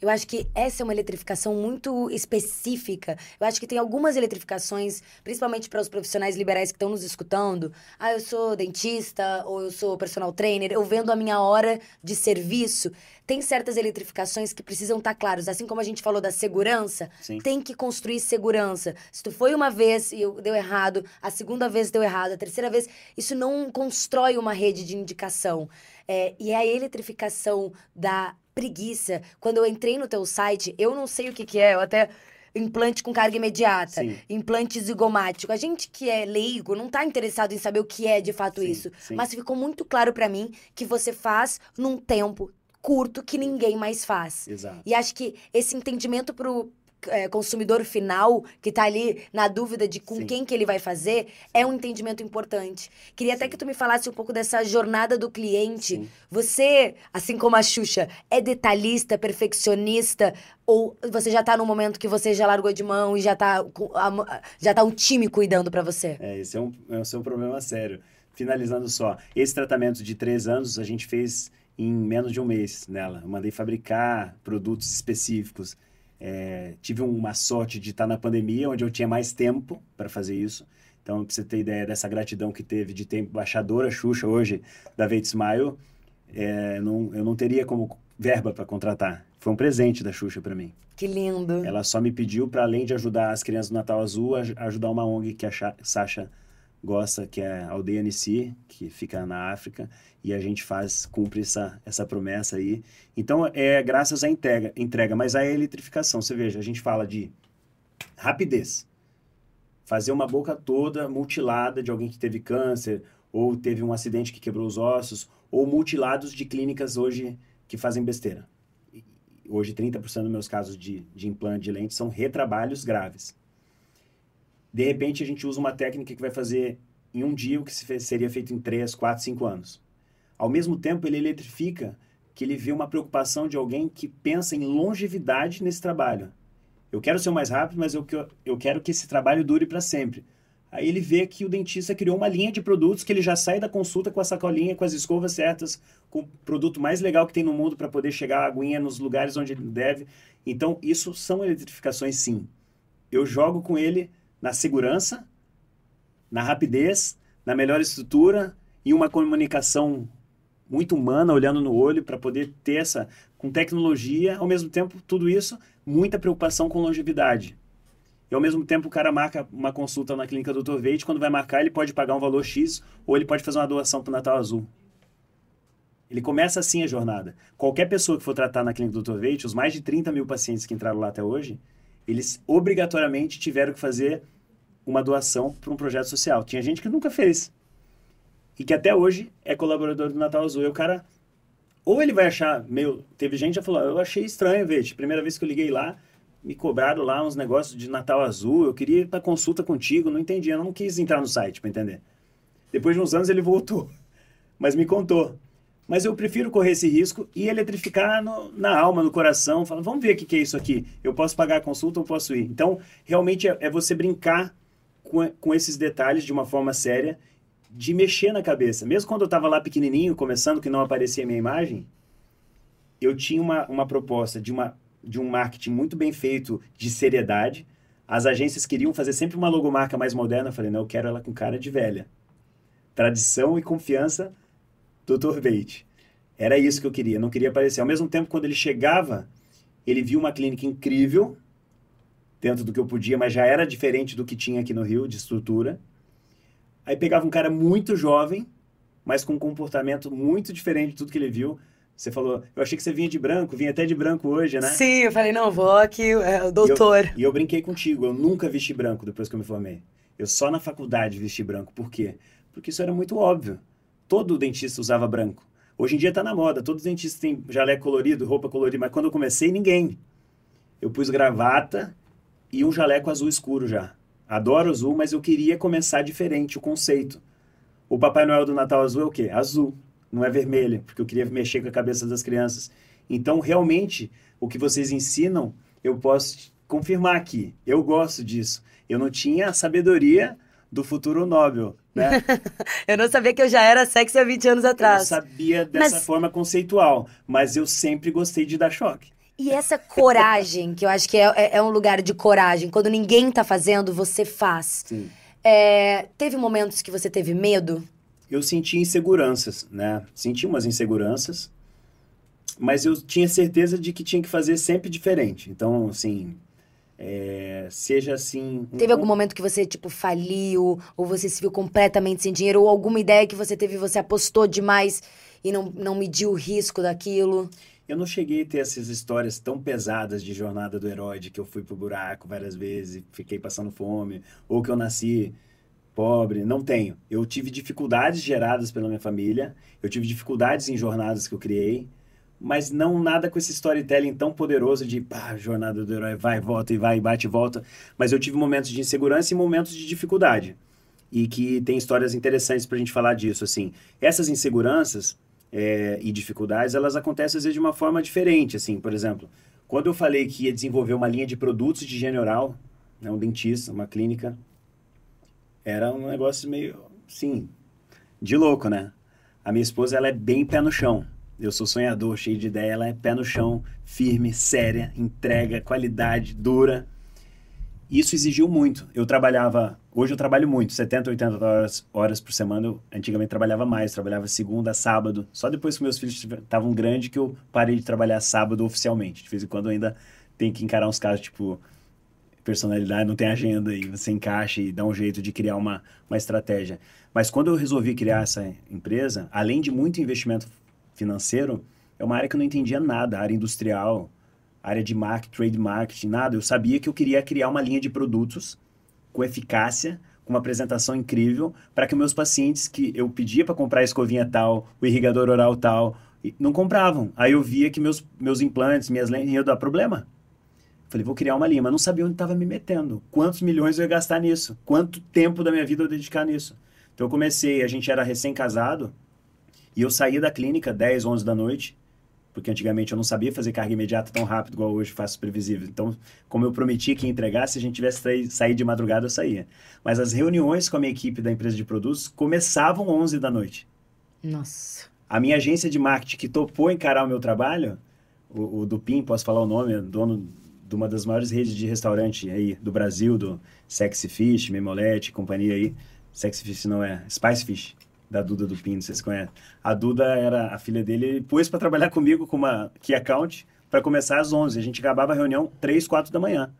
Eu acho que essa é uma eletrificação muito específica. Eu acho que tem algumas eletrificações, principalmente para os profissionais liberais que estão nos escutando. Ah, eu sou dentista ou eu sou personal trainer, eu vendo a minha hora de serviço. Tem certas eletrificações que precisam estar tá claras. Assim como a gente falou da segurança, Sim. tem que construir segurança. Se tu foi uma vez e deu errado, a segunda vez deu errado, a terceira vez, isso não constrói uma rede de indicação. É, e é a eletrificação da preguiça. Quando eu entrei no teu site, eu não sei o que, que é, eu até implante com carga imediata, sim. implante zigomático. A gente que é leigo não está interessado em saber o que é de fato sim, isso, sim. mas ficou muito claro para mim que você faz num tempo curto que ninguém mais faz. Exato. E acho que esse entendimento pro é, consumidor final que está ali na dúvida de com Sim. quem que ele vai fazer, é um entendimento importante. Queria até que tu me falasse um pouco dessa jornada do cliente. Sim. Você, assim como a Xuxa, é detalhista, perfeccionista ou você já está no momento que você já largou de mão e já está já tá um time cuidando para você? É, esse é um, esse é um problema sério. Finalizando só, esse tratamento de três anos a gente fez em menos de um mês nela. Eu mandei fabricar produtos específicos é, tive uma sorte de estar na pandemia, onde eu tinha mais tempo para fazer isso. Então, para você ter ideia dessa gratidão que teve de ter embaixadora Xuxa hoje da Veit Smile, é, não, eu não teria como verba para contratar. Foi um presente da Xuxa para mim. Que lindo. Ela só me pediu para além de ajudar as crianças do Natal Azul, ajudar uma ONG que a Sasha gosta, que é a Aldeia Nissi, que fica na África, e a gente faz, cumpre essa, essa promessa aí. Então, é graças à entrega, entrega, mas a eletrificação, você veja, a gente fala de rapidez. Fazer uma boca toda mutilada de alguém que teve câncer, ou teve um acidente que quebrou os ossos, ou mutilados de clínicas hoje que fazem besteira. Hoje, 30% dos meus casos de, de implante de lente são retrabalhos graves. De repente, a gente usa uma técnica que vai fazer em um dia o que seria feito em 3, 4, 5 anos. Ao mesmo tempo, ele eletrifica que ele vê uma preocupação de alguém que pensa em longevidade nesse trabalho. Eu quero ser mais rápido, mas eu, eu quero que esse trabalho dure para sempre. Aí ele vê que o dentista criou uma linha de produtos que ele já sai da consulta com a sacolinha, com as escovas certas, com o produto mais legal que tem no mundo para poder chegar a aguinha nos lugares onde ele deve. Então, isso são eletrificações, sim. Eu jogo com ele na segurança, na rapidez, na melhor estrutura e uma comunicação muito humana, olhando no olho, para poder ter essa, com tecnologia, ao mesmo tempo, tudo isso, muita preocupação com longevidade. E ao mesmo tempo o cara marca uma consulta na clínica do Dr. Veite, quando vai marcar ele pode pagar um valor X ou ele pode fazer uma doação para o Natal Azul. Ele começa assim a jornada. Qualquer pessoa que for tratar na clínica do Dr. Veite, os mais de 30 mil pacientes que entraram lá até hoje, eles obrigatoriamente tiveram que fazer uma doação para um projeto social. Tinha gente que nunca fez. E que até hoje é colaborador do Natal Azul. E o cara, ou ele vai achar meio. Teve gente que já falou, eu achei estranho, veja. Primeira vez que eu liguei lá, me cobraram lá uns negócios de Natal Azul. Eu queria ir para consulta contigo, não entendi. Eu não quis entrar no site para entender. Depois de uns anos ele voltou, mas me contou. Mas eu prefiro correr esse risco e eletrificar no, na alma, no coração. Falar, vamos ver o que, que é isso aqui. Eu posso pagar a consulta ou posso ir? Então, realmente é, é você brincar com, com esses detalhes de uma forma séria, de mexer na cabeça. Mesmo quando eu estava lá pequenininho, começando, que não aparecia a minha imagem, eu tinha uma, uma proposta de, uma, de um marketing muito bem feito, de seriedade. As agências queriam fazer sempre uma logomarca mais moderna. Eu falei, não, eu quero ela com cara de velha. Tradição e confiança Dr. Veit. Era isso que eu queria, não queria aparecer. Ao mesmo tempo, quando ele chegava, ele viu uma clínica incrível, dentro do que eu podia, mas já era diferente do que tinha aqui no Rio, de estrutura. Aí pegava um cara muito jovem, mas com um comportamento muito diferente de tudo que ele viu. Você falou, eu achei que você vinha de branco, vinha até de branco hoje, né? Sim, eu falei, não, vou aqui, é, o doutor. E eu, e eu brinquei contigo, eu nunca vesti branco depois que eu me formei. Eu só na faculdade vesti branco. Por quê? Porque isso era muito óbvio. Todo dentista usava branco. Hoje em dia está na moda, todos os dentistas têm jaleco colorido, roupa colorida, mas quando eu comecei, ninguém. Eu pus gravata e um jaleco azul escuro já. Adoro azul, mas eu queria começar diferente o conceito. O Papai Noel do Natal azul é o quê? Azul, não é vermelho, porque eu queria mexer com a cabeça das crianças. Então, realmente, o que vocês ensinam, eu posso confirmar aqui. Eu gosto disso. Eu não tinha a sabedoria do futuro Nobel, né? eu não sabia que eu já era sexy há 20 anos atrás. Eu sabia dessa mas... forma conceitual, mas eu sempre gostei de dar choque. E essa coragem, que eu acho que é, é, é, um lugar de coragem, quando ninguém tá fazendo, você faz. É, teve momentos que você teve medo? Eu senti inseguranças, né? Senti umas inseguranças, mas eu tinha certeza de que tinha que fazer sempre diferente. Então, assim, é, seja assim. Teve algum momento que você, tipo, faliu, ou você se viu completamente sem dinheiro, ou alguma ideia que você teve e você apostou demais e não, não mediu o risco daquilo? Eu não cheguei a ter essas histórias tão pesadas de jornada do herói, de que eu fui pro buraco várias vezes, fiquei passando fome, ou que eu nasci pobre. Não tenho. Eu tive dificuldades geradas pela minha família, eu tive dificuldades em jornadas que eu criei mas não nada com esse storytelling tão poderoso de pá, jornada do herói, vai, volta e vai, bate e volta. Mas eu tive momentos de insegurança e momentos de dificuldade. E que tem histórias interessantes pra gente falar disso, assim. Essas inseguranças é, e dificuldades, elas acontecem às vezes de uma forma diferente, assim. Por exemplo, quando eu falei que ia desenvolver uma linha de produtos de higiene oral, né, um dentista, uma clínica, era um negócio meio, sim, de louco, né? A minha esposa, ela é bem pé no chão. Eu sou sonhador, cheio de ideia. Ela é pé no chão, firme, séria, entrega, qualidade, dura. Isso exigiu muito. Eu trabalhava, hoje eu trabalho muito, 70, 80 horas, horas por semana. Eu antigamente trabalhava mais, trabalhava segunda, sábado. Só depois que meus filhos estavam grandes que eu parei de trabalhar sábado oficialmente. De vez em quando ainda tenho que encarar uns casos tipo personalidade, não tem agenda e você encaixa e dá um jeito de criar uma, uma estratégia. Mas quando eu resolvi criar essa empresa, além de muito investimento financeiro, é uma área que eu não entendia nada, área industrial, área de marketing, trade marketing, nada. Eu sabia que eu queria criar uma linha de produtos com eficácia, com uma apresentação incrível, para que meus pacientes que eu pedia para comprar a escovinha tal, o irrigador oral tal, não compravam. Aí eu via que meus, meus implantes, minhas lentes iam dar problema. Falei, vou criar uma linha, mas não sabia onde estava me metendo. Quantos milhões eu ia gastar nisso? Quanto tempo da minha vida eu dedicar nisso? Então eu comecei, a gente era recém-casado, e eu saía da clínica 10, 11 da noite, porque antigamente eu não sabia fazer carga imediata tão rápido igual hoje faço previsível. Então, como eu prometi que ia entregar, se a gente tivesse saído de madrugada, eu saía. Mas as reuniões com a minha equipe da empresa de produtos começavam 11 da noite. Nossa. A minha agência de marketing que topou encarar o meu trabalho, o, o Dupin, posso falar o nome, é dono de uma das maiores redes de restaurante aí do Brasil, do Sexy Fish, Memolete, companhia aí. Sexy Fish não é, Spice Fish da Duda do Pino, vocês conhecem. A Duda era a filha dele, ele pôs para trabalhar comigo com uma key account para começar às 11. A gente acabava a reunião 3, 4 da manhã.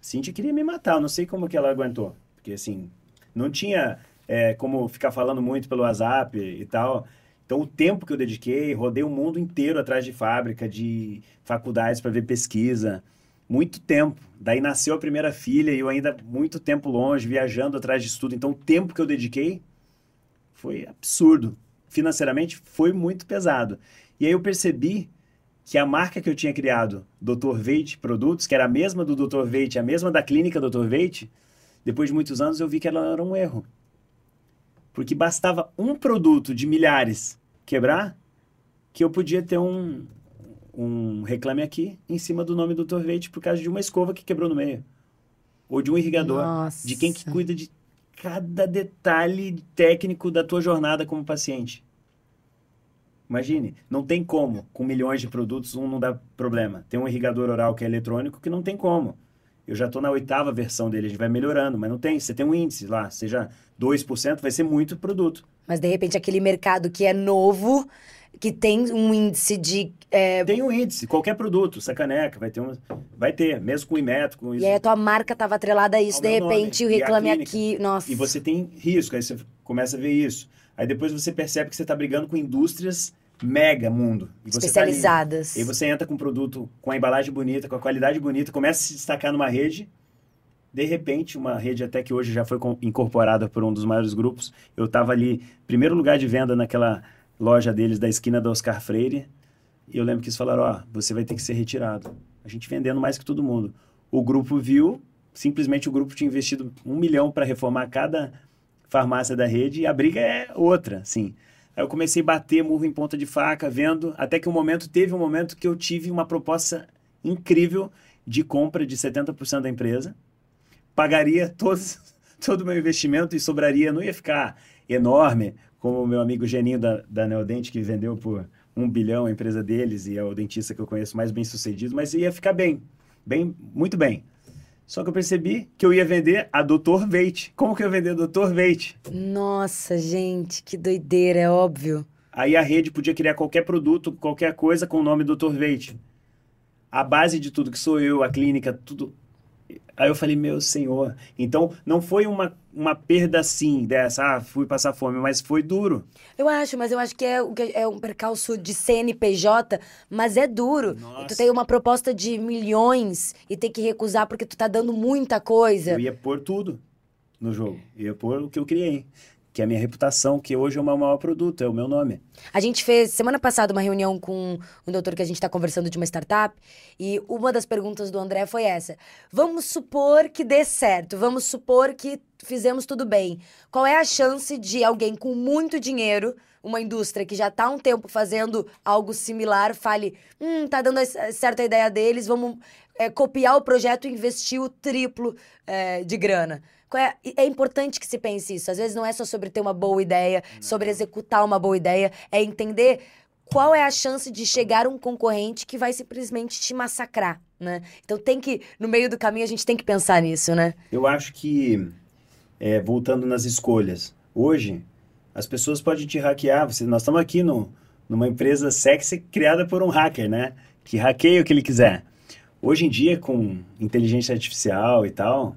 Cintia queria me matar, não sei como que ela aguentou. Porque, assim, não tinha é, como ficar falando muito pelo WhatsApp e tal. Então, o tempo que eu dediquei, rodei o mundo inteiro atrás de fábrica, de faculdades para ver pesquisa. Muito tempo. Daí nasceu a primeira filha e eu ainda muito tempo longe, viajando atrás de estudo. Então, o tempo que eu dediquei foi absurdo. Financeiramente foi muito pesado. E aí eu percebi que a marca que eu tinha criado, Dr. Veit Produtos, que era a mesma do Dr. Veit, a mesma da clínica Dr. Veit, depois de muitos anos eu vi que ela era um erro. Porque bastava um produto de milhares quebrar que eu podia ter um, um reclame aqui em cima do nome do Dr. Veit por causa de uma escova que quebrou no meio. Ou de um irrigador. Nossa. De quem que cuida de cada detalhe técnico da tua jornada como paciente. Imagine, não tem como, com milhões de produtos, um não dá problema. Tem um irrigador oral que é eletrônico que não tem como. Eu já estou na oitava versão dele, a gente vai melhorando, mas não tem. Você tem um índice lá, seja 2%, vai ser muito produto. Mas de repente aquele mercado que é novo, que tem um índice de. É... Tem um índice, qualquer produto, essa caneca vai ter um. Vai ter, mesmo com o Imetro, com isso. E aí a tua marca estava atrelada a isso, de repente o Reclame Aqui. Nossa. E você tem risco, aí você começa a ver isso. Aí depois você percebe que você está brigando com indústrias mega mundo. E Especializadas. Tá e você entra com um produto com a embalagem bonita, com a qualidade bonita, começa a se destacar numa rede. De repente, uma rede até que hoje já foi incorporada por um dos maiores grupos. Eu estava ali, primeiro lugar de venda naquela loja deles da esquina da Oscar Freire. E eu lembro que eles falaram: Ó, oh, você vai ter que ser retirado. A gente vendendo mais que todo mundo. O grupo viu, simplesmente o grupo tinha investido um milhão para reformar cada farmácia da rede e a briga é outra, sim. Aí eu comecei a bater murro em ponta de faca, vendo, até que um momento, teve um momento que eu tive uma proposta incrível de compra de 70% da empresa, pagaria todos, todo o meu investimento e sobraria, não ia ficar enorme, como o meu amigo Geninho da, da Neodente, que vendeu por um bilhão a empresa deles e é o dentista que eu conheço mais bem sucedido, mas ia ficar bem, bem, muito bem. Só que eu percebi que eu ia vender a Dr. Veit. Como que eu ia vender a Dr. Veit? Nossa, gente, que doideira, é óbvio. Aí a rede podia criar qualquer produto, qualquer coisa com o nome Dr. Veit. A base de tudo que sou eu, a clínica, tudo Aí eu falei, meu senhor. Então, não foi uma, uma perda assim dessa, ah, fui passar fome, mas foi duro. Eu acho, mas eu acho que é, é um percalço de CNPJ, mas é duro. Nossa. Tu tem uma proposta de milhões e tem que recusar porque tu tá dando muita coisa. Eu ia pôr tudo no jogo. Eu ia pôr o que eu criei que é a minha reputação, que hoje é o meu maior produto, é o meu nome. A gente fez semana passada uma reunião com um doutor que a gente está conversando de uma startup e uma das perguntas do André foi essa: vamos supor que dê certo, vamos supor que fizemos tudo bem. Qual é a chance de alguém com muito dinheiro, uma indústria que já está há um tempo fazendo algo similar, fale, hum, tá dando certo a ideia deles, vamos é, copiar o projeto e investir o triplo é, de grana? É, é importante que se pense isso. Às vezes não é só sobre ter uma boa ideia, não. sobre executar uma boa ideia, é entender qual é a chance de chegar um concorrente que vai simplesmente te massacrar, né? Então tem que, no meio do caminho, a gente tem que pensar nisso, né? Eu acho que, é, voltando nas escolhas, hoje as pessoas podem te hackear. Você, nós estamos aqui no, numa empresa sexy criada por um hacker, né? Que hackeia o que ele quiser. Hoje em dia, com inteligência artificial e tal,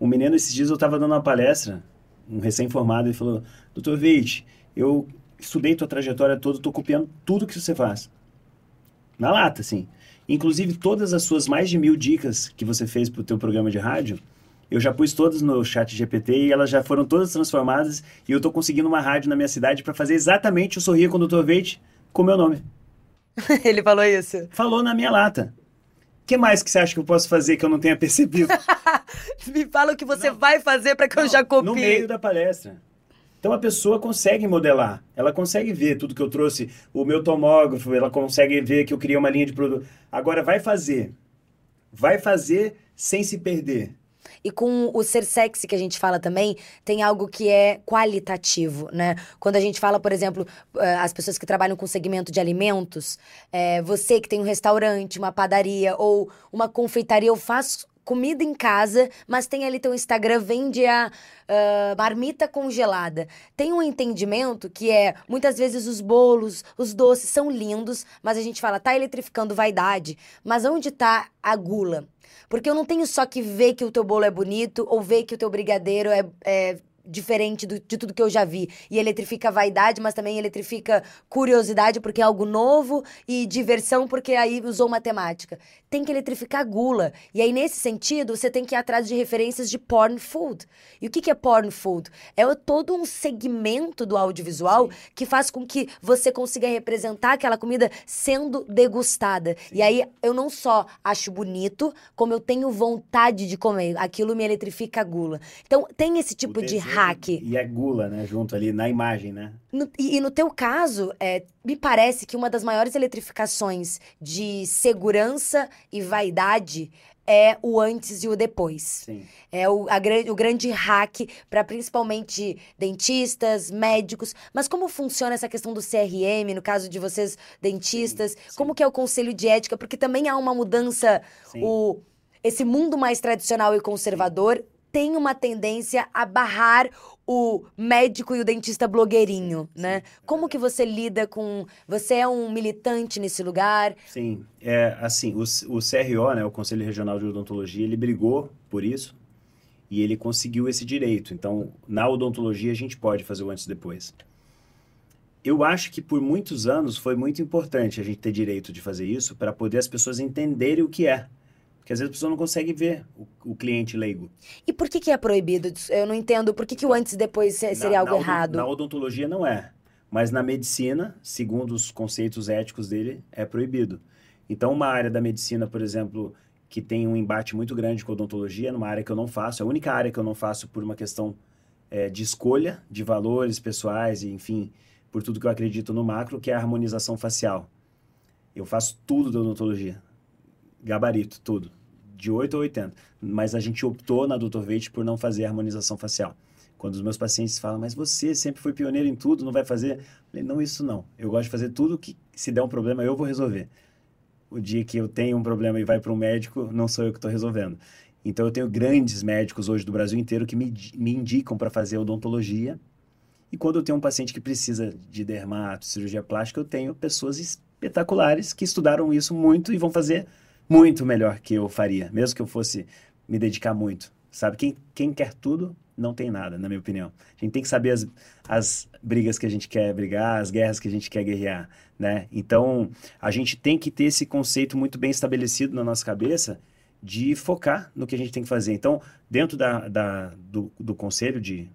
um menino, esses dias eu estava dando uma palestra, um recém-formado, ele falou: Doutor Veit, eu estudei tua trajetória toda, estou copiando tudo que você faz. Na lata, assim. Inclusive, todas as suas mais de mil dicas que você fez para o teu programa de rádio, eu já pus todas no chat GPT e elas já foram todas transformadas e eu estou conseguindo uma rádio na minha cidade para fazer exatamente o Sorria com o Dr. Veit com o meu nome. Ele falou isso? Falou na minha lata. O que mais que você acha que eu posso fazer que eu não tenha percebido? Me fala o que você não. vai fazer para que não, eu já copie. No meio da palestra. Então a pessoa consegue modelar, ela consegue ver tudo que eu trouxe, o meu tomógrafo, ela consegue ver que eu criei uma linha de produto. Agora vai fazer. Vai fazer sem se perder. E com o ser sexy que a gente fala também, tem algo que é qualitativo, né? Quando a gente fala, por exemplo, eh, as pessoas que trabalham com segmento de alimentos, é, você que tem um restaurante, uma padaria ou uma confeitaria, eu faço comida em casa, mas tem ali teu Instagram, vende a uh, marmita congelada. Tem um entendimento que é, muitas vezes os bolos, os doces são lindos, mas a gente fala, tá eletrificando vaidade, mas onde tá a gula? Porque eu não tenho só que ver que o teu bolo é bonito ou ver que o teu brigadeiro é, é diferente do, de tudo que eu já vi. E eletrifica vaidade, mas também eletrifica curiosidade, porque é algo novo, e diversão, porque aí usou matemática. Tem que eletrificar a gula. E aí, nesse sentido, você tem que ir atrás de referências de porn food. E o que, que é porn food? É todo um segmento do audiovisual Sim. que faz com que você consiga representar aquela comida sendo degustada. Sim. E aí, eu não só acho bonito, como eu tenho vontade de comer. Aquilo me eletrifica a gula. Então, tem esse tipo de hack. E é gula, né? Junto ali na imagem, né? No, e, e, no teu caso, é, me parece que uma das maiores eletrificações de segurança e vaidade é o antes e o depois. Sim. É o, a, o grande hack para principalmente dentistas, médicos. Mas como funciona essa questão do CRM, no caso de vocês, dentistas? Sim, sim. Como que é o conselho de ética? Porque também há uma mudança, o, esse mundo mais tradicional e conservador tem uma tendência a barrar o médico e o dentista blogueirinho, né? Como que você lida com... Você é um militante nesse lugar? Sim, é assim, o, o CRO, né, o Conselho Regional de Odontologia, ele brigou por isso e ele conseguiu esse direito. Então, na odontologia a gente pode fazer o antes e depois. Eu acho que por muitos anos foi muito importante a gente ter direito de fazer isso para poder as pessoas entenderem o que é. Porque às vezes a pessoa não consegue ver o, o cliente leigo. E por que, que é proibido? Eu não entendo. Por que, que o antes e depois seria na, algo na, errado? Na odontologia não é. Mas na medicina, segundo os conceitos éticos dele, é proibido. Então, uma área da medicina, por exemplo, que tem um embate muito grande com a odontologia, numa área que eu não faço, é a única área que eu não faço por uma questão é, de escolha de valores pessoais e, enfim, por tudo que eu acredito no macro, que é a harmonização facial. Eu faço tudo da odontologia gabarito, tudo. De 8 a 80. Mas a gente optou na Dr. Veit por não fazer harmonização facial. Quando os meus pacientes falam, mas você sempre foi pioneiro em tudo, não vai fazer? Eu falei, não, isso não. Eu gosto de fazer tudo que, se der um problema, eu vou resolver. O dia que eu tenho um problema e vai para um médico, não sou eu que estou resolvendo. Então, eu tenho grandes médicos hoje do Brasil inteiro que me, me indicam para fazer odontologia. E quando eu tenho um paciente que precisa de dermato, cirurgia plástica, eu tenho pessoas espetaculares que estudaram isso muito e vão fazer muito melhor que eu faria, mesmo que eu fosse me dedicar muito. Sabe, quem, quem quer tudo não tem nada, na minha opinião. A gente tem que saber as, as brigas que a gente quer brigar, as guerras que a gente quer guerrear, né? Então, a gente tem que ter esse conceito muito bem estabelecido na nossa cabeça de focar no que a gente tem que fazer. Então, dentro da, da do, do conselho de,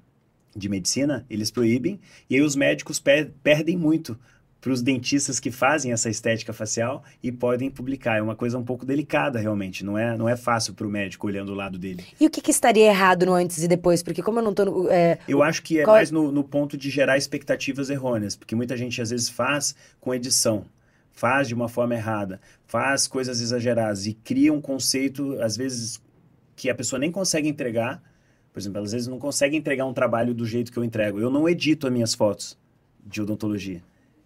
de medicina, eles proíbem, e aí os médicos per, perdem muito para os dentistas que fazem essa estética facial e podem publicar. É uma coisa um pouco delicada, realmente. Não é, não é fácil para o médico olhando o lado dele. E o que, que, estaria errado no antes e depois? Porque como eu não estou... É... Eu acho que é Qual... mais no, no ponto de gerar expectativas errôneas. Porque muita gente, às vezes, faz com edição. Faz de uma forma errada. Faz coisas exageradas. E cria um conceito, às vezes, que a pessoa nem consegue entregar. Por exemplo, às vezes não consegue entregar um trabalho do jeito que eu entrego. Eu não edito as minhas fotos de odontologia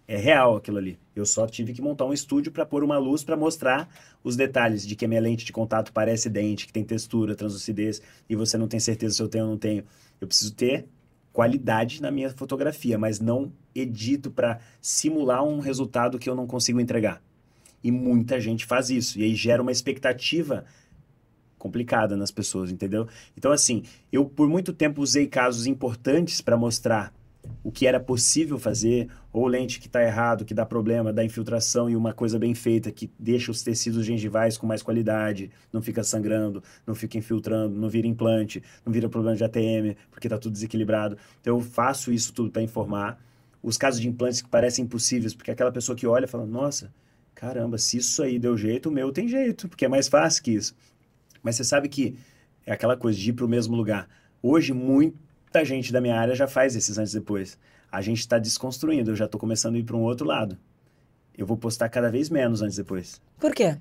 é real aquilo ali. Eu só tive que montar um estúdio para pôr uma luz para mostrar os detalhes de que a minha lente de contato parece dente, que tem textura, translucidez, e você não tem certeza se eu tenho ou não tenho. Eu preciso ter qualidade na minha fotografia, mas não edito para simular um resultado que eu não consigo entregar. E muita gente faz isso, e aí gera uma expectativa complicada nas pessoas, entendeu? Então, assim, eu por muito tempo usei casos importantes para mostrar o que era possível fazer, ou lente que está errado, que dá problema, dá infiltração e uma coisa bem feita que deixa os tecidos gengivais com mais qualidade, não fica sangrando, não fica infiltrando, não vira implante, não vira problema de ATM, porque está tudo desequilibrado. Então eu faço isso tudo para informar. Os casos de implantes que parecem impossíveis, porque aquela pessoa que olha fala, nossa, caramba, se isso aí deu jeito, o meu tem jeito, porque é mais fácil que isso. Mas você sabe que é aquela coisa de ir para o mesmo lugar. Hoje, muito muita gente da minha área já faz esses antes e depois. A gente está desconstruindo, eu já estou começando a ir para um outro lado. Eu vou postar cada vez menos antes e depois. Por quê?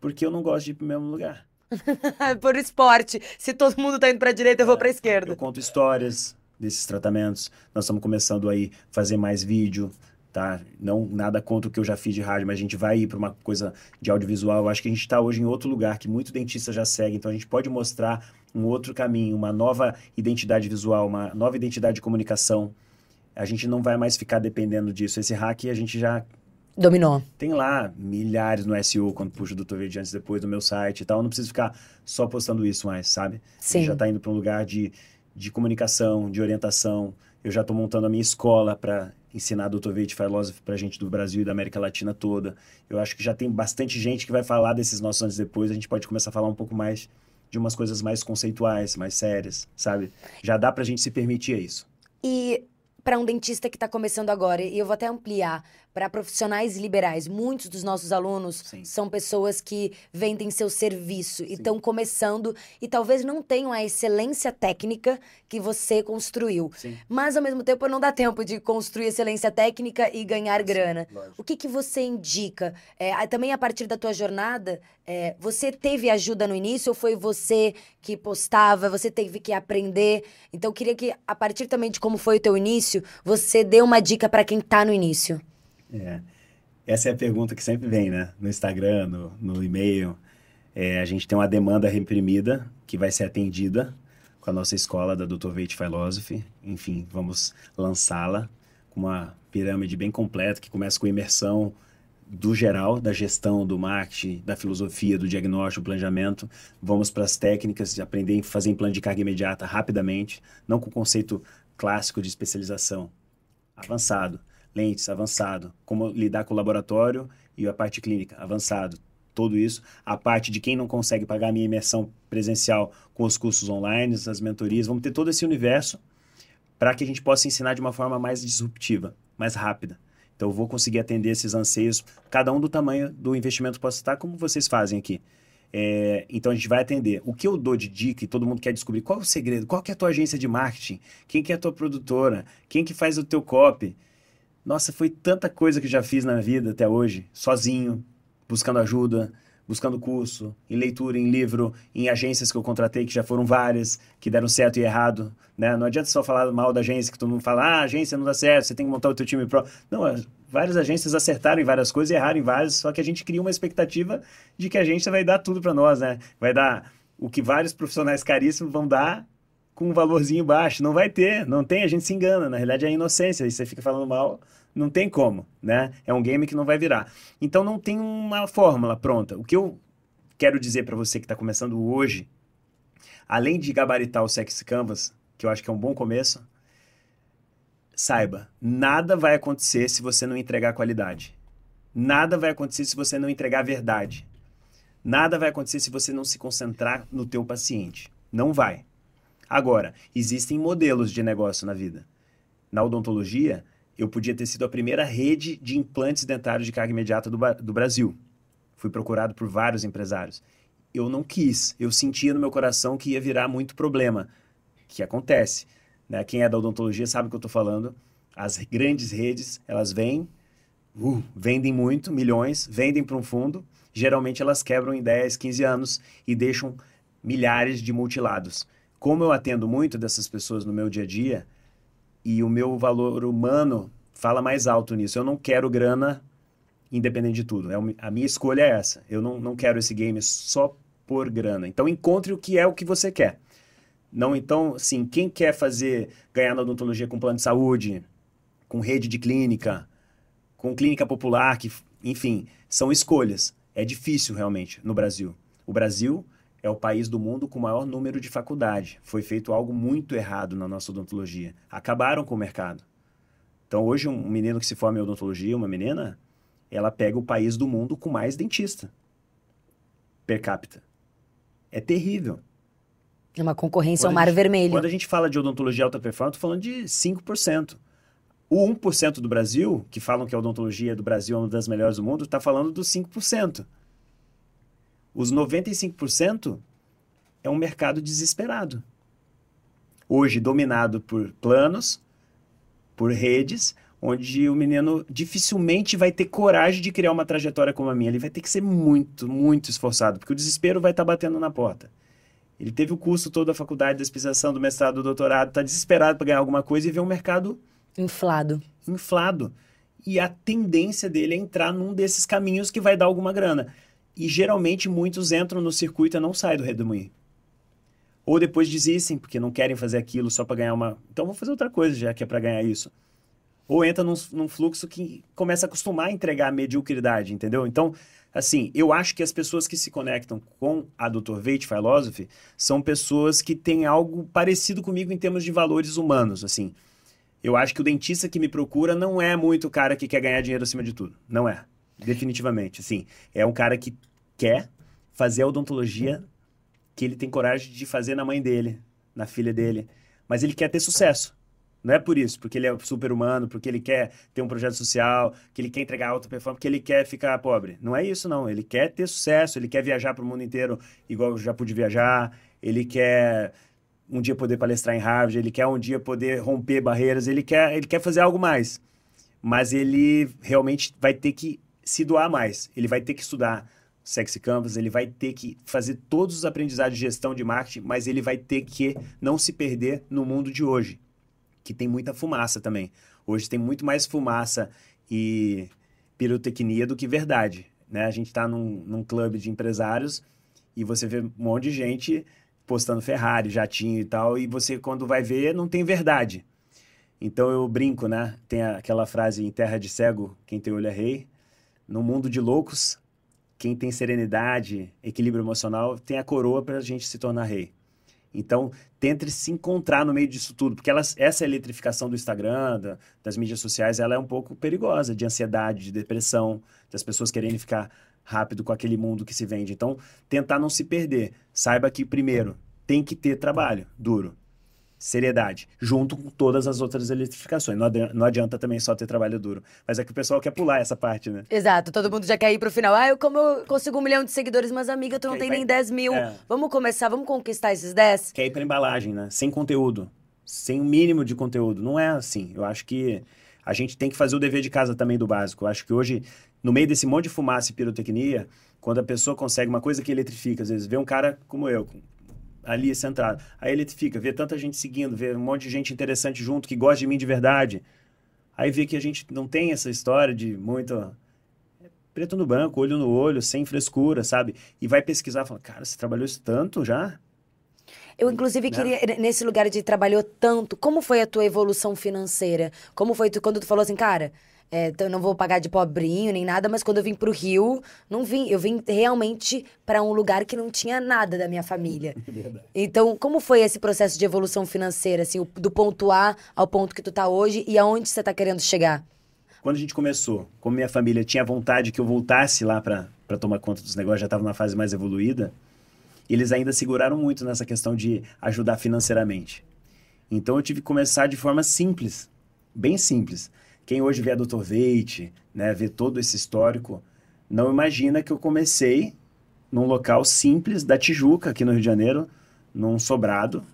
Porque eu não gosto de ir para o mesmo lugar. Por esporte. Se todo mundo está indo para a direita, eu vou para a esquerda. Eu conto histórias desses tratamentos. Nós estamos começando aí fazer mais vídeo, tá? Não nada contra o que eu já fiz de rádio, mas a gente vai ir para uma coisa de audiovisual. Eu acho que a gente está hoje em outro lugar que muito dentista já segue, então a gente pode mostrar um outro caminho, uma nova identidade visual, uma nova identidade de comunicação. A gente não vai mais ficar dependendo disso. Esse hack a gente já dominou. Tem lá milhares no SEO quando puxa do Dr. antes depois do meu site e tal. Eu não preciso ficar só postando isso mais, sabe? Sim. já está indo para um lugar de, de comunicação, de orientação. Eu já estou montando a minha escola para ensinar Dr. Veit Philosophy para gente do Brasil e da América Latina toda. Eu acho que já tem bastante gente que vai falar desses nossos antes e depois. A gente pode começar a falar um pouco mais de umas coisas mais conceituais, mais sérias, sabe? Já dá pra gente se permitir isso. E para um dentista que está começando agora, e eu vou até ampliar, para profissionais liberais, muitos dos nossos alunos Sim. são pessoas que vendem seu serviço e estão começando e talvez não tenham a excelência técnica que você construiu. Sim. Mas, ao mesmo tempo, não dá tempo de construir excelência técnica e ganhar grana. O que, que você indica? É, também a partir da tua jornada, é, você teve ajuda no início ou foi você que postava, você teve que aprender? Então, eu queria que, a partir também de como foi o teu início, você dê uma dica para quem está no início. É. Essa é a pergunta que sempre vem, né? No Instagram, no, no e-mail. É, a gente tem uma demanda reprimida que vai ser atendida, com a nossa escola da Dr. Veit Philosophy. Enfim, vamos lançá-la com uma pirâmide bem completa que começa com imersão do geral, da gestão, do marketing, da filosofia, do diagnóstico, do planejamento. Vamos para as técnicas de aprender a fazer implante de carga imediata rapidamente, não com o conceito clássico de especialização. Avançado. Lentes, avançado. Como lidar com o laboratório e a parte clínica, avançado. Tudo isso. A parte de quem não consegue pagar a minha imersão presencial com os cursos online, as mentorias. Vamos ter todo esse universo para que a gente possa ensinar de uma forma mais disruptiva, mais rápida então, eu vou conseguir atender esses anseios, cada um do tamanho do investimento que possa estar, como vocês fazem aqui. É, então, a gente vai atender. O que eu dou de dica, e todo mundo quer descobrir, qual é o segredo? Qual que é a tua agência de marketing? Quem que é a tua produtora? Quem que faz o teu copy? Nossa, foi tanta coisa que já fiz na vida até hoje, sozinho, buscando ajuda, buscando curso, em leitura, em livro, em agências que eu contratei, que já foram várias, que deram certo e errado. Né? Não adianta só falar mal da agência, que todo mundo fala, ah, a agência não dá certo, você tem que montar o teu time pro. Não, é, várias agências acertaram em várias coisas e erraram em várias, só que a gente cria uma expectativa de que a agência vai dar tudo para nós, né? Vai dar o que vários profissionais caríssimos vão dar com um valorzinho baixo. Não vai ter, não tem, a gente se engana. Na realidade é a inocência, e você fica falando mal não tem como, né? É um game que não vai virar. Então não tem uma fórmula pronta. O que eu quero dizer para você que está começando hoje, além de gabaritar o Sex Canvas, que eu acho que é um bom começo, saiba, nada vai acontecer se você não entregar qualidade. Nada vai acontecer se você não entregar verdade. Nada vai acontecer se você não se concentrar no teu paciente. Não vai. Agora, existem modelos de negócio na vida. Na odontologia, eu podia ter sido a primeira rede de implantes dentários de carga imediata do, do Brasil. Fui procurado por vários empresários. Eu não quis, eu sentia no meu coração que ia virar muito problema, que acontece. Né? Quem é da odontologia sabe o que eu estou falando. As grandes redes, elas vêm, uh, vendem muito, milhões, vendem para um fundo. Geralmente elas quebram em 10, 15 anos e deixam milhares de mutilados. Como eu atendo muito dessas pessoas no meu dia a dia, e o meu valor humano fala mais alto nisso. Eu não quero grana independente de tudo. É a minha escolha é essa. Eu não, não quero esse game só por grana. Então encontre o que é o que você quer. Não, então, assim, quem quer fazer, ganhar na odontologia com plano de saúde, com rede de clínica, com clínica popular, que, enfim, são escolhas. É difícil realmente no Brasil. O Brasil é o país do mundo com o maior número de faculdade. Foi feito algo muito errado na nossa odontologia. Acabaram com o mercado. Então, hoje, um menino que se forma em odontologia, uma menina, ela pega o país do mundo com mais dentista per capita. É terrível. É uma concorrência ao mar gente, vermelho. Quando a gente fala de odontologia alta performance, estou falando de 5%. O 1% do Brasil, que falam que a odontologia do Brasil é uma das melhores do mundo, está falando dos 5%. Os 95% é um mercado desesperado. Hoje dominado por planos, por redes, onde o menino dificilmente vai ter coragem de criar uma trajetória como a minha. Ele vai ter que ser muito, muito esforçado, porque o desespero vai estar tá batendo na porta. Ele teve o curso todo da faculdade, da especialização, do mestrado, do doutorado, está desesperado para ganhar alguma coisa e vê um mercado inflado. Inflado. E a tendência dele é entrar num desses caminhos que vai dar alguma grana. E geralmente muitos entram no circuito e não saem do redemoinho. Ou depois desistem, porque não querem fazer aquilo só para ganhar uma. Então vou fazer outra coisa, já que é para ganhar isso. Ou entra num, num, fluxo que começa a acostumar a entregar a mediocridade, entendeu? Então, assim, eu acho que as pessoas que se conectam com a Dr. Veit Philosophy são pessoas que têm algo parecido comigo em termos de valores humanos, assim. Eu acho que o dentista que me procura não é muito o cara que quer ganhar dinheiro acima de tudo. Não é. Definitivamente, assim. É um cara que quer fazer a odontologia que ele tem coragem de fazer na mãe dele, na filha dele. Mas ele quer ter sucesso. Não é por isso, porque ele é super humano, porque ele quer ter um projeto social, que ele quer entregar alta performance, porque ele quer ficar pobre. Não é isso, não. Ele quer ter sucesso, ele quer viajar para o mundo inteiro igual eu já pude viajar, ele quer um dia poder palestrar em Harvard, ele quer um dia poder romper barreiras, ele quer, ele quer fazer algo mais. Mas ele realmente vai ter que se doar mais. Ele vai ter que estudar Sexy Canvas, ele vai ter que fazer todos os aprendizados de gestão de marketing, mas ele vai ter que não se perder no mundo de hoje, que tem muita fumaça também. Hoje tem muito mais fumaça e pirotecnia do que verdade. Né? A gente está num, num clube de empresários e você vê um monte de gente postando Ferrari, jatinho e tal, e você, quando vai ver, não tem verdade. Então eu brinco, né? Tem aquela frase em terra de cego, quem tem olho é rei. No mundo de loucos, quem tem serenidade, equilíbrio emocional, tem a coroa para a gente se tornar rei. Então, tente se encontrar no meio disso tudo, porque elas, essa eletrificação do Instagram, da, das mídias sociais, ela é um pouco perigosa, de ansiedade, de depressão, das pessoas querendo ficar rápido com aquele mundo que se vende. Então, tentar não se perder. Saiba que, primeiro, tem que ter trabalho duro, seriedade, junto com todas as outras eletrificações. Não adianta, não adianta, também só ter trabalho duro. Mas é que o pessoal quer pular essa parte, né? Exato, todo mundo já quer ir pro final. Ah, eu, como eu consigo um milhão de seguidores, mas amiga, tu não quer tem nem 10 mil. É. Vamos começar, vamos conquistar esses 10? Quer ir pra embalagem, né? Sem conteúdo. Sem o um mínimo de conteúdo. Não é assim. Eu acho que a gente tem que fazer o dever de casa também do básico. Eu acho que hoje, no meio desse monte de fumaça e pirotecnia, quando a pessoa consegue uma coisa que eletrifica, às vezes vê um cara como eu, ali centrado, aí eletrifica, vê tanta gente seguindo, vê um monte de gente interessante junto que gosta de mim de verdade. Aí vê que a gente não tem essa história de muito é, preto no branco, olho no olho, sem frescura, sabe? E vai pesquisar, fala, cara, você trabalhou isso tanto já? Eu, inclusive, né? queria, nesse lugar de trabalhou tanto, como foi a tua evolução financeira? Como foi tu, quando tu falou assim, cara, é, eu não vou pagar de pobrinho nem nada, mas quando eu vim pro Rio, não vim. Eu vim realmente para um lugar que não tinha nada da minha família. Verdade. Então, como foi esse processo de evolução financeira, assim, do ponto A ao ponto que tu tá hoje e aonde você tá querendo chegar? Quando a gente começou, como minha família tinha vontade que eu voltasse lá para tomar conta dos negócios, já estava na fase mais evoluída, eles ainda seguraram muito nessa questão de ajudar financeiramente. Então eu tive que começar de forma simples, bem simples. Quem hoje vê a Dr. Veit, né, vê todo esse histórico, não imagina que eu comecei num local simples da Tijuca, aqui no Rio de Janeiro, num sobrado,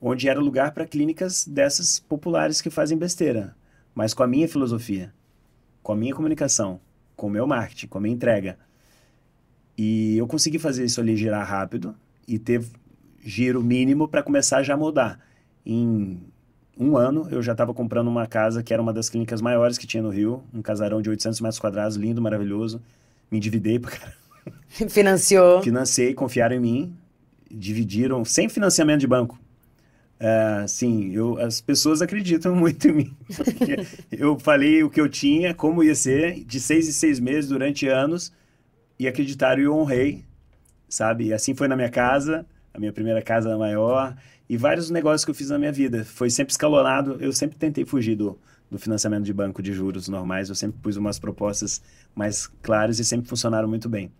onde era lugar para clínicas dessas populares que fazem besteira, mas com a minha filosofia, com a minha comunicação, com o meu marketing, com a minha entrega. E eu consegui fazer isso ali girar rápido e ter giro mínimo para começar já a mudar. Em um ano eu já estava comprando uma casa que era uma das clínicas maiores que tinha no Rio, um casarão de 800 metros quadrados, lindo, maravilhoso. Me endividei para cara. Financiou. Financiei, confiaram em mim, dividiram sem financiamento de banco. Uh, sim, eu, as pessoas acreditam muito em mim. eu falei o que eu tinha, como ia ser, de seis em seis meses, durante anos, e acreditaram e eu honrei, sabe? E assim foi na minha casa, a minha primeira casa maior, e vários negócios que eu fiz na minha vida. Foi sempre escalonado, eu sempre tentei fugir do, do financiamento de banco de juros normais, eu sempre pus umas propostas mais claras e sempre funcionaram muito bem.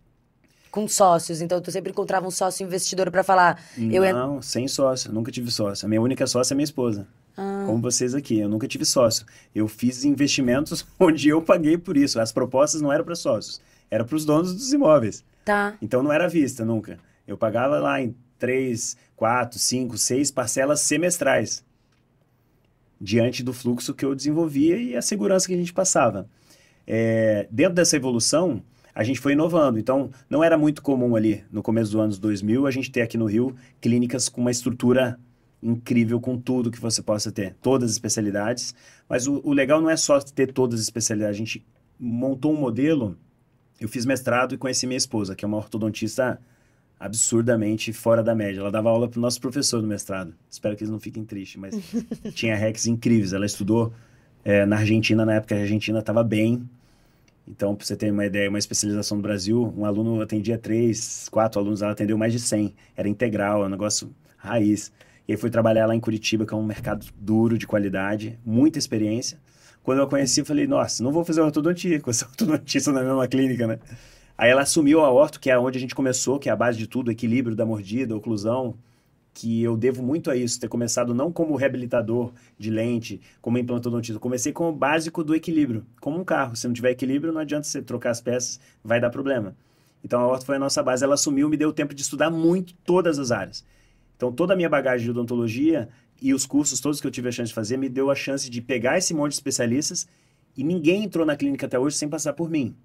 Com sócios, então tu sempre encontrava um sócio investidor para falar. Eu Não, sem sócio, nunca tive sócio. A minha única sócia é minha esposa. Ah. Como vocês aqui, eu nunca tive sócio. Eu fiz investimentos onde eu paguei por isso. As propostas não eram para sócios era para os donos dos imóveis. Tá. Então não era vista nunca. Eu pagava lá em três, quatro, cinco, seis parcelas semestrais diante do fluxo que eu desenvolvia e a segurança que a gente passava. É, dentro dessa evolução, a gente foi inovando. Então, não era muito comum ali, no começo dos anos 2000, a gente ter aqui no Rio clínicas com uma estrutura incrível, com tudo que você possa ter, todas as especialidades. Mas o, o legal não é só ter todas as especialidades, a gente montou um modelo eu fiz mestrado e conheci minha esposa, que é uma ortodontista absurdamente fora da média. Ela dava aula para o nosso professor do mestrado. Espero que eles não fiquem tristes, mas tinha hacks incríveis. Ela estudou é, na Argentina, na época a Argentina estava bem. Então, para você ter uma ideia, uma especialização no Brasil, um aluno atendia três, quatro alunos, ela atendeu mais de 100. Era integral, é um negócio raiz. E aí fui trabalhar lá em Curitiba, que é um mercado duro, de qualidade, muita experiência. Quando eu a conheci, eu falei, nossa, não vou fazer ortodontia com essa ortodontista na mesma clínica, né? Aí ela assumiu a orto, que é onde a gente começou, que é a base de tudo, equilíbrio da mordida, oclusão, que eu devo muito a isso, ter começado não como reabilitador de lente, como implantodontista, comecei com o básico do equilíbrio, como um carro. Se não tiver equilíbrio, não adianta você trocar as peças, vai dar problema. Então a orto foi a nossa base, ela assumiu, me deu tempo de estudar muito todas as áreas. Então toda a minha bagagem de odontologia e os cursos todos que eu tive a chance de fazer me deu a chance de pegar esse monte de especialistas e ninguém entrou na clínica até hoje sem passar por mim.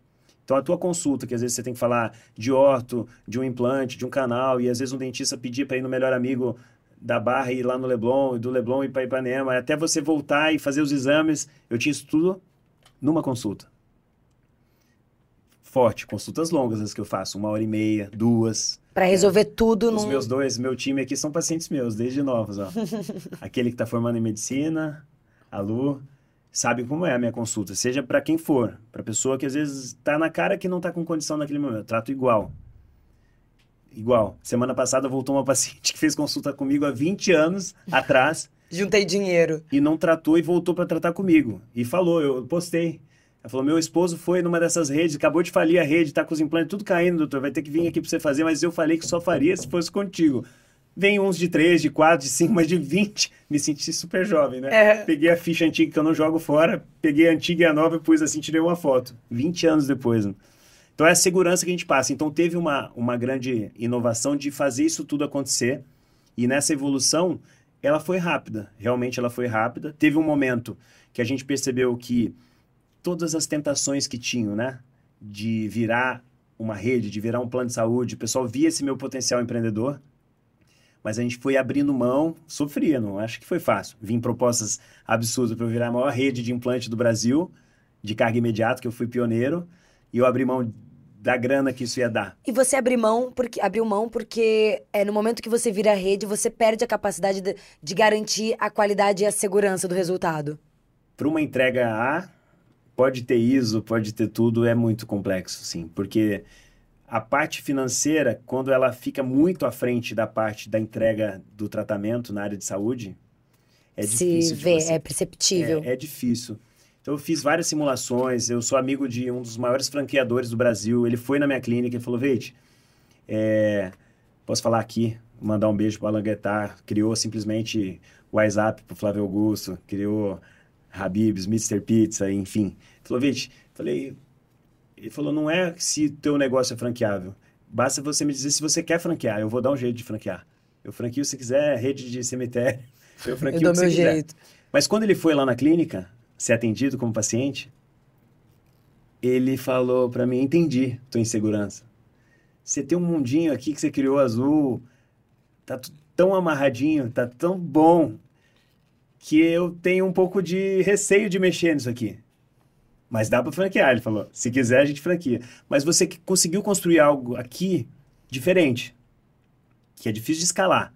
Então, a tua consulta, que às vezes você tem que falar de orto, de um implante, de um canal, e às vezes um dentista pedir para ir no melhor amigo da Barra e ir lá no Leblon, e do Leblon ir para Ipanema, até você voltar e fazer os exames, eu tinha isso tudo numa consulta. forte. Consultas longas as que eu faço, uma hora e meia, duas. Para resolver tudo Os num... meus dois, meu time aqui são pacientes meus, desde novos, ó. Aquele que está formando em medicina, a Lu, sabe como é a minha consulta, seja para quem for, para pessoa que às vezes está na cara que não está com condição naquele momento, eu trato igual. Igual. Semana passada voltou uma paciente que fez consulta comigo há 20 anos atrás Juntei dinheiro. e não tratou e voltou para tratar comigo. E falou, eu postei. Ela falou: meu esposo foi numa dessas redes, acabou de falir a rede, tá com os implantes tudo caindo, doutor. Vai ter que vir aqui para você fazer, mas eu falei que só faria se fosse contigo. Vem uns de 3, de 4, de 5, mas de 20. Me senti super jovem, né? É. Peguei a ficha antiga que eu não jogo fora, peguei a antiga e a nova e pus assim, tirei uma foto. 20 anos depois. Né? Então é a segurança que a gente passa. Então teve uma, uma grande inovação de fazer isso tudo acontecer. E nessa evolução, ela foi rápida. Realmente ela foi rápida. Teve um momento que a gente percebeu que todas as tentações que tinham, né? De virar uma rede, de virar um plano de saúde, o pessoal via esse meu potencial empreendedor. Mas a gente foi abrindo mão, sofria, não acho que foi fácil. Vim propostas absurdas para eu virar a maior rede de implante do Brasil, de carga imediata, que eu fui pioneiro, e eu abri mão da grana que isso ia dar. E você abriu mão porque, abriu mão porque é, no momento que você vira rede, você perde a capacidade de, de garantir a qualidade e a segurança do resultado. Para uma entrega A, pode ter ISO, pode ter tudo, é muito complexo, sim, porque a parte financeira, quando ela fica muito à frente da parte da entrega do tratamento na área de saúde, é Se difícil de vê, você é perceptível. É, é difícil. Então eu fiz várias simulações, eu sou amigo de um dos maiores franqueadores do Brasil, ele foi na minha clínica e falou, Veite, é, posso falar aqui, mandar um beijo para o Alan Guetar, criou simplesmente o WhatsApp para o Flávio Augusto, criou Habib's, Mr. Pizza, enfim. Falou, Veite, falei, ele falou, não é se teu negócio é franqueável, basta você me dizer se você quer franquear, eu vou dar um jeito de franquear. Eu franquio se quiser, rede de cemitério, eu franquio Eu dou o que meu você quiser. jeito. Mas quando ele foi lá na clínica, ser atendido como paciente, ele falou para mim, entendi tua insegurança. Você tem um mundinho aqui que você criou azul, tá tão amarradinho, tá tão bom, que eu tenho um pouco de receio de mexer nisso aqui. Mas dá para franquear, ele falou. Se quiser, a gente franquia. Mas você conseguiu construir algo aqui diferente, que é difícil de escalar.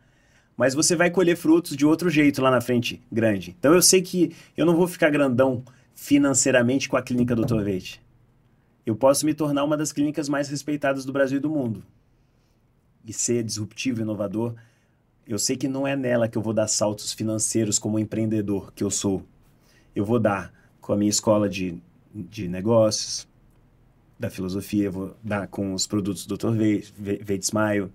Mas você vai colher frutos de outro jeito lá na frente, grande. Então eu sei que eu não vou ficar grandão financeiramente com a clínica Dr. Veite. Eu posso me tornar uma das clínicas mais respeitadas do Brasil e do mundo. E ser disruptivo, inovador. Eu sei que não é nela que eu vou dar saltos financeiros como empreendedor que eu sou. Eu vou dar com a minha escola de, de negócios, da filosofia, eu vou dar com os produtos do Dr. Smile,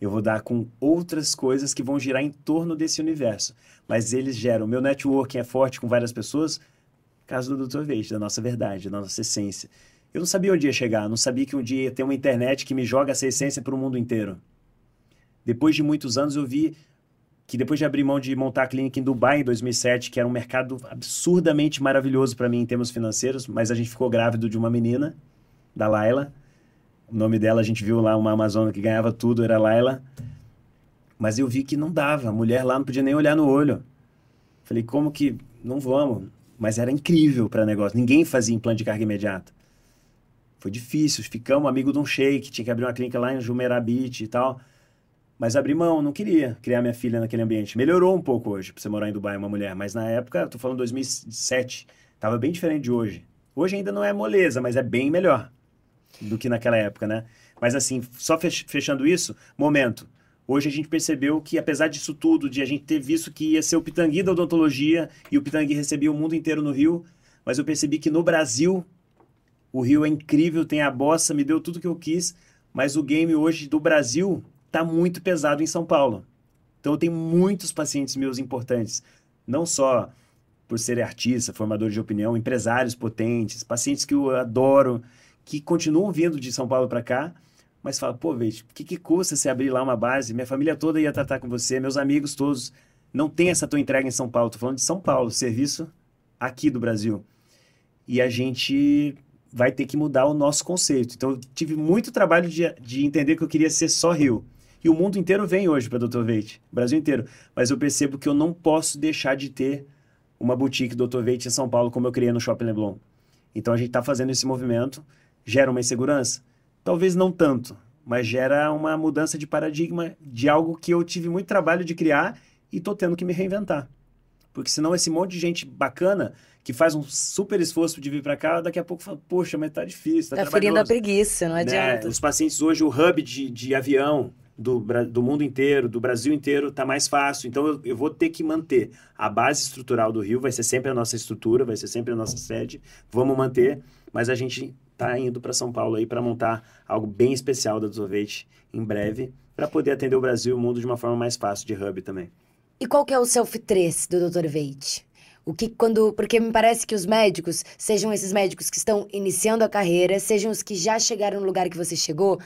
eu vou dar com outras coisas que vão girar em torno desse universo. Mas eles geram. Meu networking é forte com várias pessoas, caso do Dr. Veite, da nossa verdade, da nossa essência. Eu não sabia onde ia chegar, não sabia que um dia ia ter uma internet que me joga essa essência para o mundo inteiro. Depois de muitos anos, eu vi que depois de abrir mão de montar a clínica em Dubai em 2007, que era um mercado absurdamente maravilhoso para mim em termos financeiros, mas a gente ficou grávido de uma menina, da Laila. O nome dela a gente viu lá, uma amazona que ganhava tudo, era Laila. Mas eu vi que não dava, a mulher lá não podia nem olhar no olho. Falei, como que não vamos? Mas era incrível para negócio, ninguém fazia implante de carga imediata. Foi difícil, ficamos amigo de um sheik, tinha que abrir uma clínica lá em Jumeirah Beach e tal. Mas abri mão, não queria criar minha filha naquele ambiente. Melhorou um pouco hoje pra você morar em Dubai, uma mulher. Mas na época, tô falando 2007, tava bem diferente de hoje. Hoje ainda não é moleza, mas é bem melhor do que naquela época, né? Mas assim, só fech- fechando isso, momento. Hoje a gente percebeu que, apesar disso tudo, de a gente ter visto que ia ser o Pitangui da odontologia e o Pitangui recebia o mundo inteiro no Rio, mas eu percebi que no Brasil o Rio é incrível, tem a bossa, me deu tudo que eu quis, mas o game hoje do Brasil tá muito pesado em São Paulo. Então eu tenho muitos pacientes meus importantes, não só por ser artista, formador de opinião, empresários potentes, pacientes que eu adoro, que continuam vindo de São Paulo para cá, mas fala, pô, Veite, o que, que custa você abrir lá uma base? Minha família toda ia tratar com você, meus amigos todos. Não tem essa tua entrega em São Paulo. Tô falando de São Paulo, serviço aqui do Brasil. E a gente vai ter que mudar o nosso conceito. Então, eu tive muito trabalho de, de entender que eu queria ser só Rio. E o mundo inteiro vem hoje para Dr. Veite, o Brasil inteiro. Mas eu percebo que eu não posso deixar de ter uma boutique Dr. Veite em São Paulo, como eu criei no Shopping Leblon. Então, a gente está fazendo esse movimento. gera uma insegurança? Talvez não tanto, mas gera uma mudança de paradigma de algo que eu tive muito trabalho de criar e tô tendo que me reinventar. Porque senão esse monte de gente bacana que faz um super esforço de vir para cá, daqui a pouco fala, poxa, mas tá difícil, tá, tá ferindo a preguiça, não né? adianta. Os pacientes hoje, o hub de, de avião do, do mundo inteiro, do Brasil inteiro, tá mais fácil. Então eu, eu vou ter que manter a base estrutural do Rio, vai ser sempre a nossa estrutura, vai ser sempre a nossa sede, vamos manter, mas a gente tá indo para São Paulo aí para montar algo bem especial da Dosovete em breve, para poder atender o Brasil e o mundo de uma forma mais fácil de hub também. E qual que é o self 3 do Dr. Veit? O que quando, porque me parece que os médicos, sejam esses médicos que estão iniciando a carreira, sejam os que já chegaram no lugar que você chegou,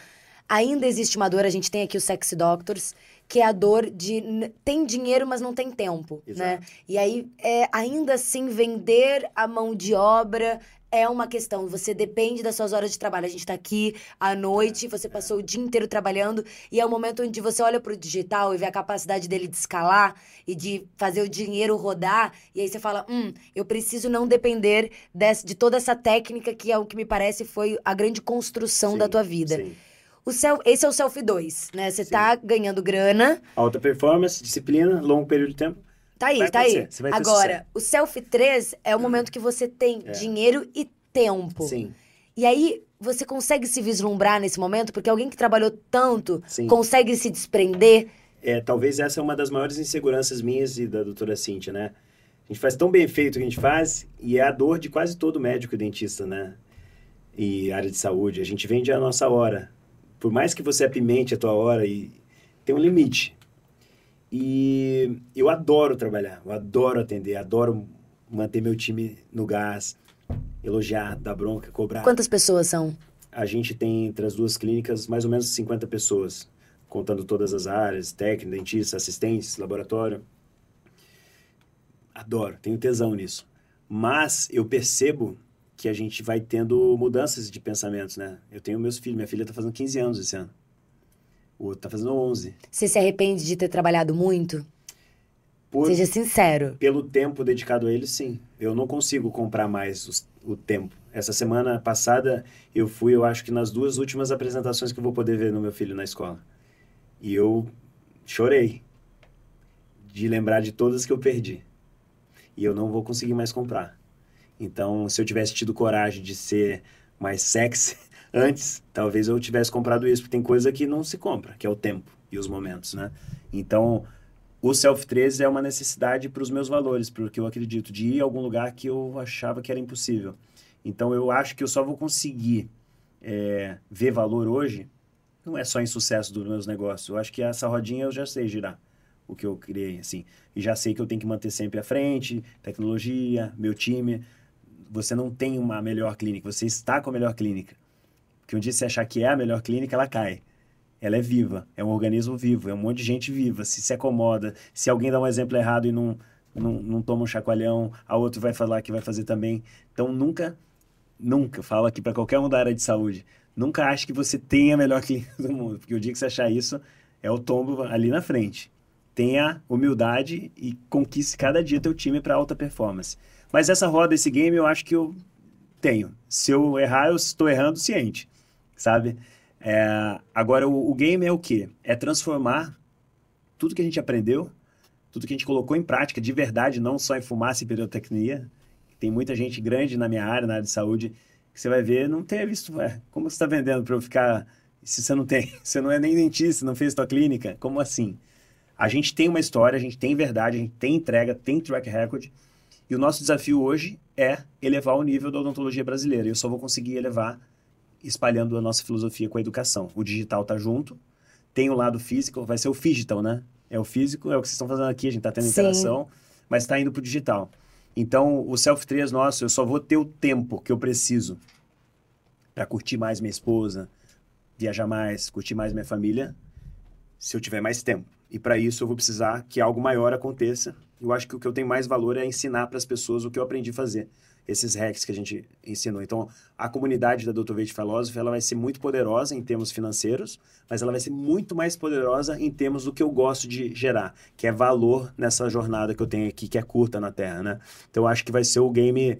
ainda existe uma dor, a gente tem aqui os sexy doctors, que é a dor de tem dinheiro, mas não tem tempo, né? Exato. né? E aí, é, ainda assim, vender a mão de obra é uma questão. Você depende das suas horas de trabalho. A gente está aqui à noite, você passou o dia inteiro trabalhando, e é o momento onde você olha para o digital e vê a capacidade dele de escalar e de fazer o dinheiro rodar. E aí você fala: hum, eu preciso não depender desse, de toda essa técnica que é o que me parece foi a grande construção sim, da tua vida. Sim. O self, esse é o Self 2, né? Você está ganhando grana. Alta performance, disciplina, longo período de tempo. Tá aí, vai tá aí. Agora, o self 3 é o hum. momento que você tem é. dinheiro e tempo. Sim. E aí, você consegue se vislumbrar nesse momento? Porque alguém que trabalhou tanto Sim. consegue se desprender? É, talvez essa é uma das maiores inseguranças minhas e da doutora Cíntia, né? A gente faz tão bem feito o que a gente faz e é a dor de quase todo médico e dentista, né? E área de saúde. A gente vende a nossa hora. Por mais que você apimente a tua hora, e tem um limite. E eu adoro trabalhar, eu adoro atender, adoro manter meu time no gás, elogiar, dar bronca, cobrar. Quantas pessoas são? A gente tem entre as duas clínicas mais ou menos 50 pessoas, contando todas as áreas, técnico, dentista, assistentes, laboratório. Adoro, tenho tesão nisso. Mas eu percebo que a gente vai tendo mudanças de pensamentos, né? Eu tenho meus filhos, minha filha está fazendo 15 anos esse ano. O outro tá fazendo 11. Você se arrepende de ter trabalhado muito? Por, Seja sincero. Pelo tempo dedicado a ele, sim. Eu não consigo comprar mais os, o tempo. Essa semana passada eu fui, eu acho que nas duas últimas apresentações que eu vou poder ver no meu filho na escola. E eu chorei de lembrar de todas que eu perdi. E eu não vou conseguir mais comprar. Então, se eu tivesse tido coragem de ser mais sexy, Antes, talvez eu tivesse comprado isso, porque tem coisa que não se compra, que é o tempo e os momentos, né? Então, o Self 13 é uma necessidade para os meus valores, porque eu acredito de ir a algum lugar que eu achava que era impossível. Então, eu acho que eu só vou conseguir é, ver valor hoje, não é só em sucesso dos meus negócios. Eu acho que essa rodinha eu já sei girar o que eu criei, assim. E já sei que eu tenho que manter sempre à frente, tecnologia, meu time. Você não tem uma melhor clínica, você está com a melhor clínica que um dia você achar que é a melhor clínica, ela cai. Ela é viva, é um organismo vivo, é um monte de gente viva. Se se acomoda, se alguém dá um exemplo errado e não, não, não toma um chacoalhão, a outro vai falar que vai fazer também. Então nunca, nunca, falo aqui para qualquer um da área de saúde, nunca ache que você tem a melhor clínica do mundo, porque o dia que você achar isso, é o tombo ali na frente. Tenha humildade e conquiste cada dia teu time para alta performance. Mas essa roda, esse game, eu acho que eu tenho. Se eu errar, eu estou errando ciente sabe? É, agora, o, o, game é o quê? É transformar tudo que a gente aprendeu, tudo que a gente colocou em prática de verdade, não só em fumaça e pirotecnia. Tem muita gente grande na minha área, na área de saúde, que você vai ver, não ter visto, como você está vendendo para eu ficar, se você não tem, você não é nem dentista, não fez tua clínica, como assim? A gente tem uma história, a gente tem verdade, a gente tem entrega, tem track record, e o nosso desafio hoje é elevar o nível da odontologia brasileira. E eu só vou conseguir elevar espalhando a nossa filosofia com a educação. O digital tá junto, tem o lado físico, vai ser o digital, né? É o físico, é o que vocês estão fazendo aqui, a gente tá tendo Sim. interação, mas está indo pro digital. Então, o Self 3 nosso, eu só vou ter o tempo que eu preciso para curtir mais minha esposa, viajar mais, curtir mais minha família, se eu tiver mais tempo. E para isso eu vou precisar que algo maior aconteça. Eu acho que o que eu tenho mais valor é ensinar para as pessoas o que eu aprendi a fazer esses hacks que a gente ensinou. Então, a comunidade da Dr. Veit Philosophy, ela vai ser muito poderosa em termos financeiros, mas ela vai ser muito mais poderosa em termos do que eu gosto de gerar, que é valor nessa jornada que eu tenho aqui, que é curta na Terra, né? Então, eu acho que vai ser o game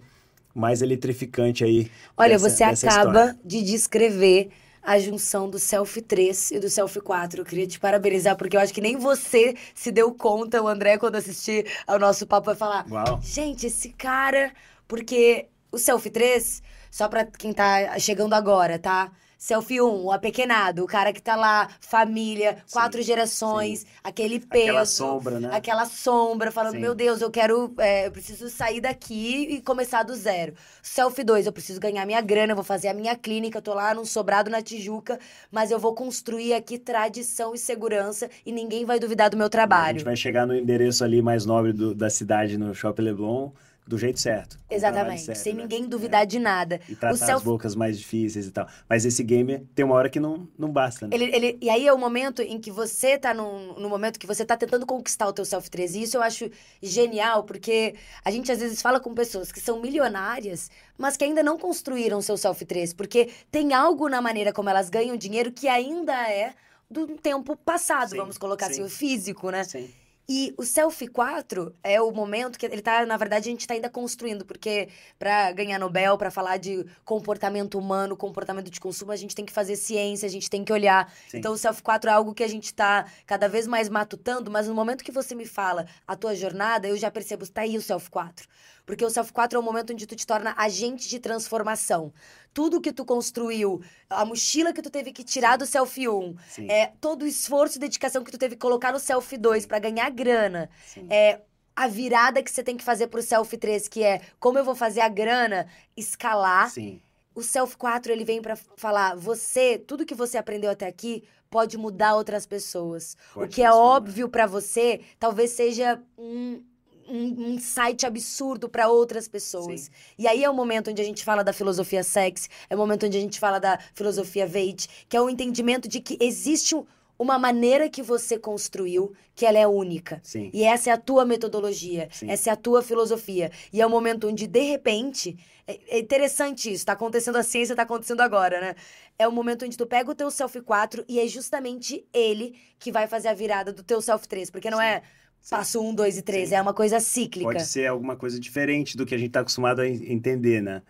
mais eletrificante aí. Olha, dessa- você dessa acaba história. de descrever a junção do Selfie 3 e do Selfie 4. Eu queria te parabenizar, porque eu acho que nem você se deu conta, o André, quando assistir ao nosso papo, vai falar: Uau. Gente, esse cara. Porque o Selfie 3, só pra quem tá chegando agora, tá? Selfie 1, o apequenado, o cara que tá lá, família, Sim, quatro gerações, aquele peso. Aquela sombra, né? Aquela sombra, falando, Sim. meu Deus, eu quero. é, eu preciso sair daqui e começar do zero. Selfie 2, eu preciso ganhar minha grana, vou fazer a minha clínica, eu tô lá num sobrado na Tijuca, mas eu vou construir aqui tradição e segurança e ninguém vai duvidar do meu A trabalho. gente vai chegar no endereço ali mais nobre do- da cidade, no Shopping Leblon, do jeito certo. Exatamente, sério, sem né? ninguém duvidar de nada. E tratar o self as bocas mais difíceis e tal. Mas esse game tem uma hora que não, não basta, né? Ele, ele- e aí é o momento em que você tá num, no momento que você tá tentando conquistar o teu self 3 E isso eu acho genial, porque a gente às vezes fala com pessoas que são milionárias, mas que ainda não construíram seu self 3 porque tem algo na maneira como elas ganham dinheiro que ainda é do tempo passado, Sim, vamos colocar assim, sim. o físico, né? Sim. E o Selfie 4 é o momento que ele tá, na verdade, a gente tá ainda construindo, porque para ganhar Nobel, para falar de comportamento humano, comportamento de consumo, a gente tem que fazer ciência, a gente tem que olhar. Sim. Então o Selfie 4 é algo que a gente tá cada vez mais matutando, mas no momento que você me fala a tua jornada, eu já percebo, tá aí o Selfie 4. Porque o Self 4 é o momento onde tu te torna agente de transformação. Tudo que tu construiu, a mochila que tu teve que tirar do Selfie 1, Sim. é, todo o esforço e dedicação que tu teve que colocar no Selfie 2 para ganhar grana. Sim. É a virada que você tem que fazer pro Selfie 3, que é como eu vou fazer a grana escalar. Sim. O Self 4, ele vem pra falar, você, tudo que você aprendeu até aqui pode mudar outras pessoas. Pode o que é óbvio pra você, talvez seja um um um insight absurdo pra outras pessoas. Sim. E aí é o momento onde a gente fala da filosofia sex, é o momento onde a gente fala da filosofia Veit, que é o entendimento de que existe um- uma maneira que você construiu que ela é única. Sim. E essa é a tua metodologia, Sim. essa é a tua filosofia. E é o momento onde, de repente, é, é interessante isso, tá acontecendo a ciência, tá acontecendo agora, né? É o momento onde tu pega o teu Self 4 e é justamente ele que vai fazer a virada do teu Self 3. Porque não Sim. é passo 1, 2 e 3, Sim. é uma coisa cíclica. Pode ser alguma coisa diferente do que a gente tá acostumado a en- entender, né?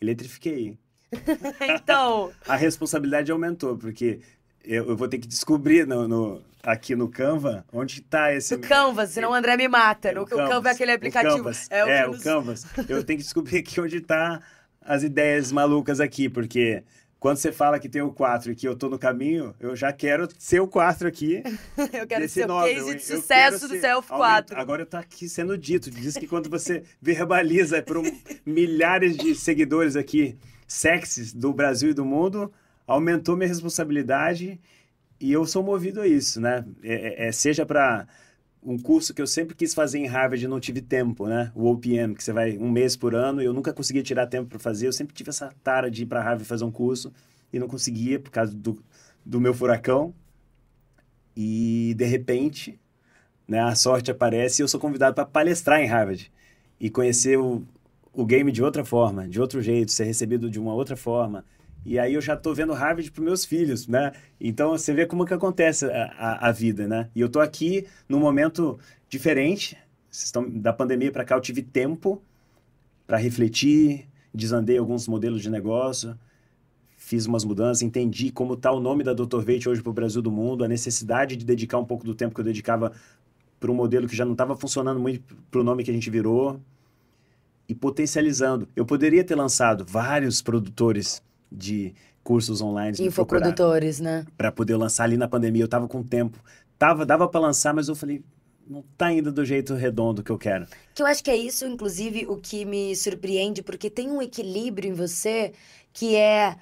Eletrifiquei. então, A responsabilidade aumentou, porque eu, eu vou ter que descobrir no, no- aqui no Canva onde tá esse... no Canvas, senão o André me mata. É, No, o Canva é aquele o aplicativo. Canvas. É o, É, que o nos- Canvas. Eu tenho que descobrir aqui onde tá as ideias malucas aqui, porque quando você fala que tem o 4 e que eu tô no caminho, eu já quero ser o 4 aqui. Eu quero ser o case de sucesso do Self aumenta- 4. Agora tá aqui sendo dito. Diz que quando você verbaliza para milhares de seguidores aqui, sexys do Brasil e do mundo, aumentou minha responsabilidade e eu sou movido a isso, né? É- é- é, seja para um curso que eu sempre quis fazer em Harvard e não tive tempo, né? O OPM, que você vai um mês por ano, e eu nunca conseguia tirar tempo para fazer. Eu sempre tive essa tara de ir para Harvard fazer um curso e não conseguia por causa do, do meu furacão. E de repente, né, a sorte aparece e eu sou convidado para palestrar em Harvard e conhecer o, o game de outra forma, de outro jeito, ser recebido de uma outra forma. E aí eu já tô vendo Harvard para meus filhos, né? Então você vê como que acontece a, a, a vida, né? E eu tô aqui num momento diferente. Estão, da pandemia para cá eu tive tempo para refletir, desandei alguns modelos de negócio, fiz umas mudanças, entendi como está o nome da Dr. Veit hoje para o Brasil do mundo, a necessidade de dedicar um pouco do tempo que eu dedicava para um modelo que já não estava funcionando muito para o nome que a gente virou e potencializando. Eu poderia ter lançado vários produtores de cursos online Infoprodutores, né? para poder lançar ali na pandemia. Eu estava com tempo, tava, dava para lançar, mas eu falei, não tá ainda do jeito redondo que eu quero. Que eu acho que é isso, inclusive, o que me surpreende, porque tem um equilíbrio em você que é.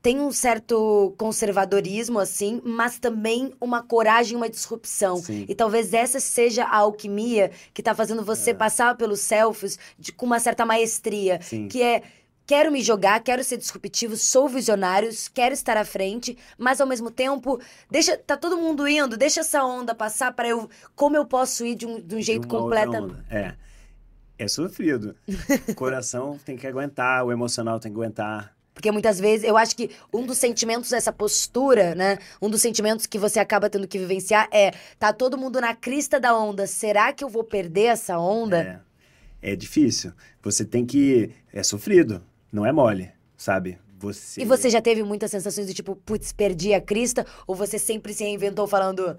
Tem um certo conservadorismo, assim, mas também uma coragem, uma disrupção. Sim. E talvez essa seja a alquimia que tá fazendo você passar pelos selfies de, com uma certa maestria. Sim. Que é. Quero me jogar, quero ser disruptivo, sou visionário, quero estar à frente, mas ao mesmo tempo, deixa, tá todo mundo indo, deixa essa onda passar para eu, como eu posso ir de um, de um jeito De completamente. É. É sofrido. O coração tem que aguentar, o emocional tem que aguentar. Porque muitas vezes eu acho que um dos sentimentos dessa postura, né? Um dos sentimentos que você acaba tendo que vivenciar é: tá todo mundo na crista da onda. Será que eu vou perder essa onda? É. é difícil. Você tem que. É sofrido, não é mole, sabe? Você... E você já teve muitas sensações de tipo, putz, perdi a crista? Ou você sempre se reinventou falando.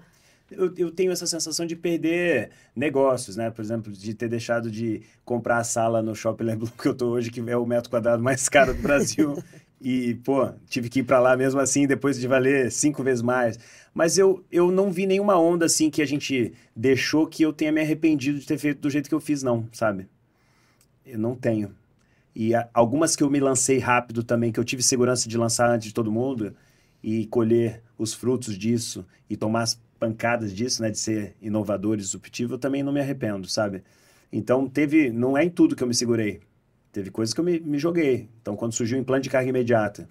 Eu, eu, tenho essa sensação de perder negócios, né? Por exemplo, de ter deixado de comprar a sala no Shopping Leblon que eu tô hoje, que é o metro quadrado mais caro do Brasil. e, pô, tive que ir para lá mesmo assim, depois de valer cinco vezes mais. Mas eu, eu não vi nenhuma onda assim que a gente deixou que eu tenha me arrependido de ter feito do jeito que eu fiz, não, sabe? Eu não tenho. E a, algumas que eu me lancei rápido também, que eu tive segurança de lançar antes de todo mundo e colher os frutos disso e tomar as pancadas disso, né, de ser inovador e disruptivo, eu também não me arrependo, sabe? Então, teve, não é em tudo que eu me segurei. Teve coisas que eu me, me joguei. Então, quando surgiu o implante de carga imediata,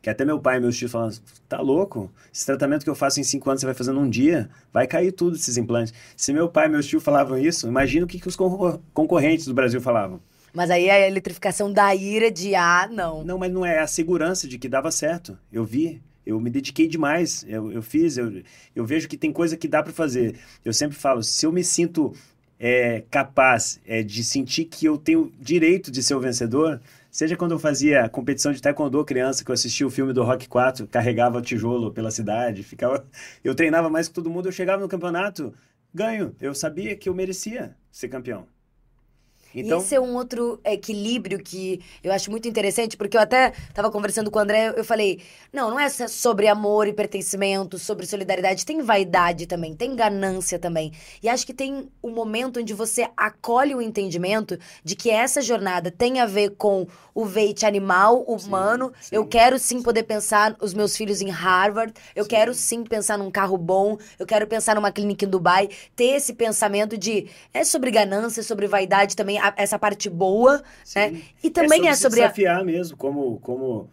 que até meu pai e meus tios falavam, tá louco? Esse tratamento que eu faço em cinco anos, você vai fazendo um dia, vai cair tudo esses implantes. Se meu pai e meus tios falavam isso, imagina o que, que os concorrentes do Brasil falavam. Mas aí a eletrificação da ira de ah, não. Não, mas não é a segurança de que dava certo. Eu vi, eu me dediquei demais, eu, eu fiz, eu, eu vejo que tem coisa que dá para fazer. Eu sempre falo, se eu me sinto é, capaz é, de sentir que eu tenho direito de ser o vencedor, seja quando eu fazia competição de taekwondo criança, que eu assistia o filme do Rock 4, carregava tijolo pela cidade, ficava, eu treinava mais que todo mundo, eu chegava no campeonato, ganho, eu sabia que eu merecia ser campeão. Então... Esse é um outro equilíbrio que eu acho muito interessante, porque eu até estava conversando com o André, eu falei, não, não é sobre amor e pertencimento, sobre solidariedade, tem vaidade também, tem ganância também. E acho que tem um momento onde você acolhe o entendimento de que essa jornada tem a ver com o veite animal, humano. Sim, sim. Eu quero sim poder pensar os meus filhos em Harvard, eu sim. quero sim pensar num carro bom, eu quero pensar numa clínica em Dubai, ter esse pensamento de é sobre ganância, é sobre vaidade também, a, essa parte boa, Sim. né? E também é sobre, é sobre desafiar a... mesmo, como, como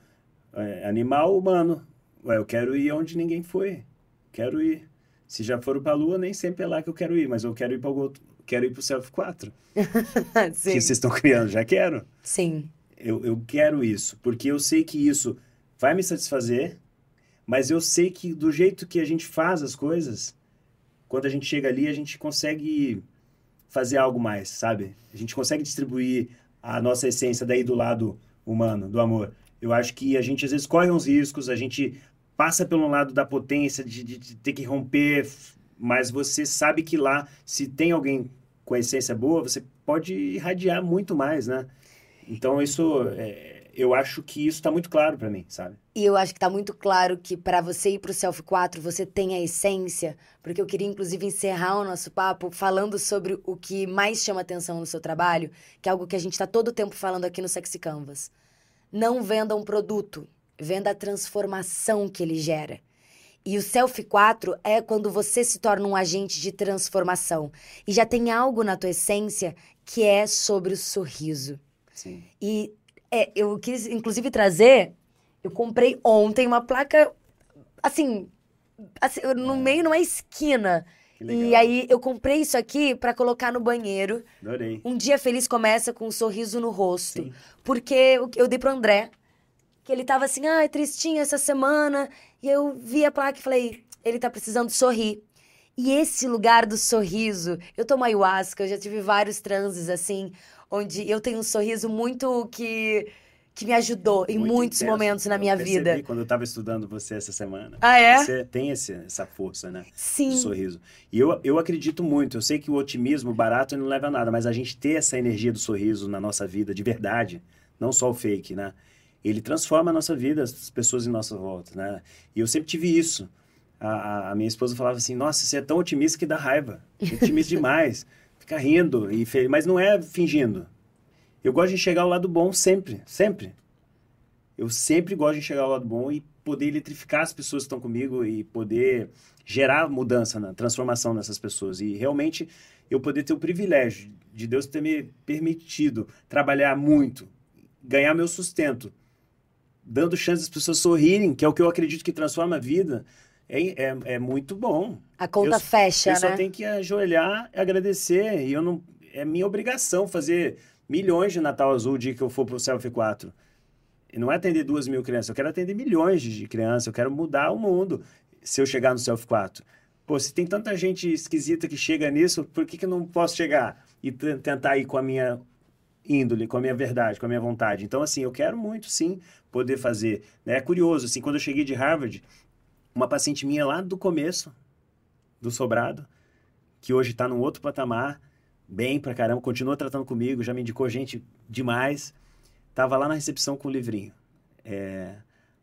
é, animal humano. Ué, eu quero ir onde ninguém foi. Quero ir. Se já foram para a Lua, nem sempre é lá que eu quero ir, mas eu quero ir para o. Quero ir para o Self 4. que vocês estão criando, já quero. Sim. Eu, eu quero isso, porque eu sei que isso vai me satisfazer, mas eu sei que do jeito que a gente faz as coisas, quando a gente chega ali, a gente consegue fazer algo mais, sabe? A gente consegue distribuir a nossa essência daí do lado humano, do amor. Eu acho que a gente às vezes corre uns riscos, a gente passa pelo lado da potência, de, de, de ter que romper, mas você sabe que lá, se tem alguém com a essência boa, você pode irradiar muito mais, né? Então isso é, eu acho que isso está muito claro para mim, sabe? E eu acho que está muito claro que para você ir para o Self 4, você tem a essência, porque eu queria inclusive encerrar o nosso papo falando sobre o que mais chama atenção no seu trabalho, que é algo que a gente está todo o tempo falando aqui no Sexy Canvas. Não venda um produto, venda a transformação que ele gera. E o Self 4 é quando você se torna um agente de transformação. E já tem algo na tua essência que é sobre o sorriso. Sim. E é, eu quis, inclusive, trazer. Eu comprei ontem uma placa, assim, assim no meio, numa esquina. E aí eu comprei isso aqui para colocar no banheiro. Adorei. Um dia feliz começa com um sorriso no rosto. Sim. Porque eu, dei pro André, que ele tava assim, ah, tristinho essa semana. E eu vi a placa e falei, ele tá precisando sorrir. E esse lugar do sorriso, eu tomo ayahuasca, eu já tive vários transes assim, onde eu tenho um sorriso muito que que me ajudou em muito muitos intenso. momentos na minha vida. quando eu estava estudando você essa semana. Ah, é? Você tem esse, essa força, né? Sim. Do sorriso. E eu, eu acredito muito. Eu sei que o otimismo barato não leva a nada, mas a gente ter essa energia do sorriso na nossa vida, de verdade, não só o fake, né? Ele transforma a nossa vida, as pessoas em nossa volta, né? E eu sempre tive isso. A, a minha esposa falava assim: Nossa, você é tão otimista que dá raiva. Otimista demais. Fica rindo, e fe... mas não é fingindo. Eu gosto de enxergar o lado bom sempre, sempre. Eu sempre gosto de enxergar o lado bom e poder eletrificar as pessoas que estão comigo e poder gerar mudança, né? transformação nessas pessoas. E realmente eu poder ter o privilégio de Deus ter me permitido trabalhar muito, ganhar meu sustento, dando chance das pessoas sorrirem, que é o que eu acredito que transforma a vida é, é, é muito bom. A conta eu, fecha, eu né? Eu só tenho que ajoelhar e agradecer. E eu não, é minha obrigação fazer milhões de Natal Azul o dia que eu for para o Selfie 4. E não é atender duas mil crianças, eu quero atender milhões de crianças, eu quero mudar o mundo se eu chegar no Selfie 4. Pô, se tem tanta gente esquisita que chega nisso, por que, que eu não posso chegar e tentar ir com a minha índole, com a minha verdade, com a minha vontade? Então, assim, eu quero muito, sim, poder fazer. Né? É curioso, assim, quando eu cheguei de Harvard, uma paciente minha lá do começo, do sobrado, que hoje está num outro patamar, bem pra caramba, continua tratando comigo, já me indicou gente demais, tava lá na recepção com o livrinho. É,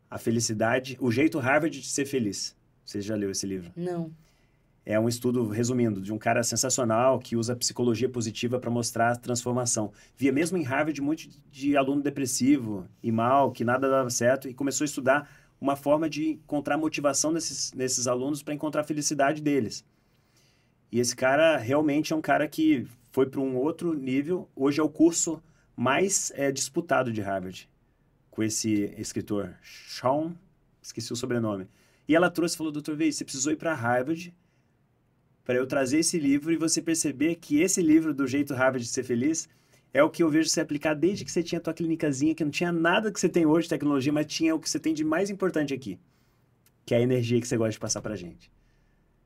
a felicidade, o jeito Harvard de ser feliz. Você já leu esse livro? Não é um estudo, resumindo, de um cara sensacional que usa psicologia positiva para mostrar a transformação. Via mesmo em Harvard muito de aluno depressivo e mal, que nada dava certo, e começou a estudar uma forma de encontrar motivação nesses, nesses alunos para encontrar a felicidade deles. E esse cara realmente é um cara que foi para um outro nível. Hoje é o curso mais é, disputado de Harvard, com esse escritor, Sean, esqueci o sobrenome. E ela trouxe e falou, doutor Vei, você precisou ir para Harvard para eu trazer esse livro e você perceber que esse livro, do jeito Harvard de ser feliz, é o que eu vejo você aplicar desde que você tinha a tua clínicazinha, que não tinha nada que você tem hoje de tecnologia, mas tinha o que você tem de mais importante aqui, que é a energia que você gosta de passar para gente.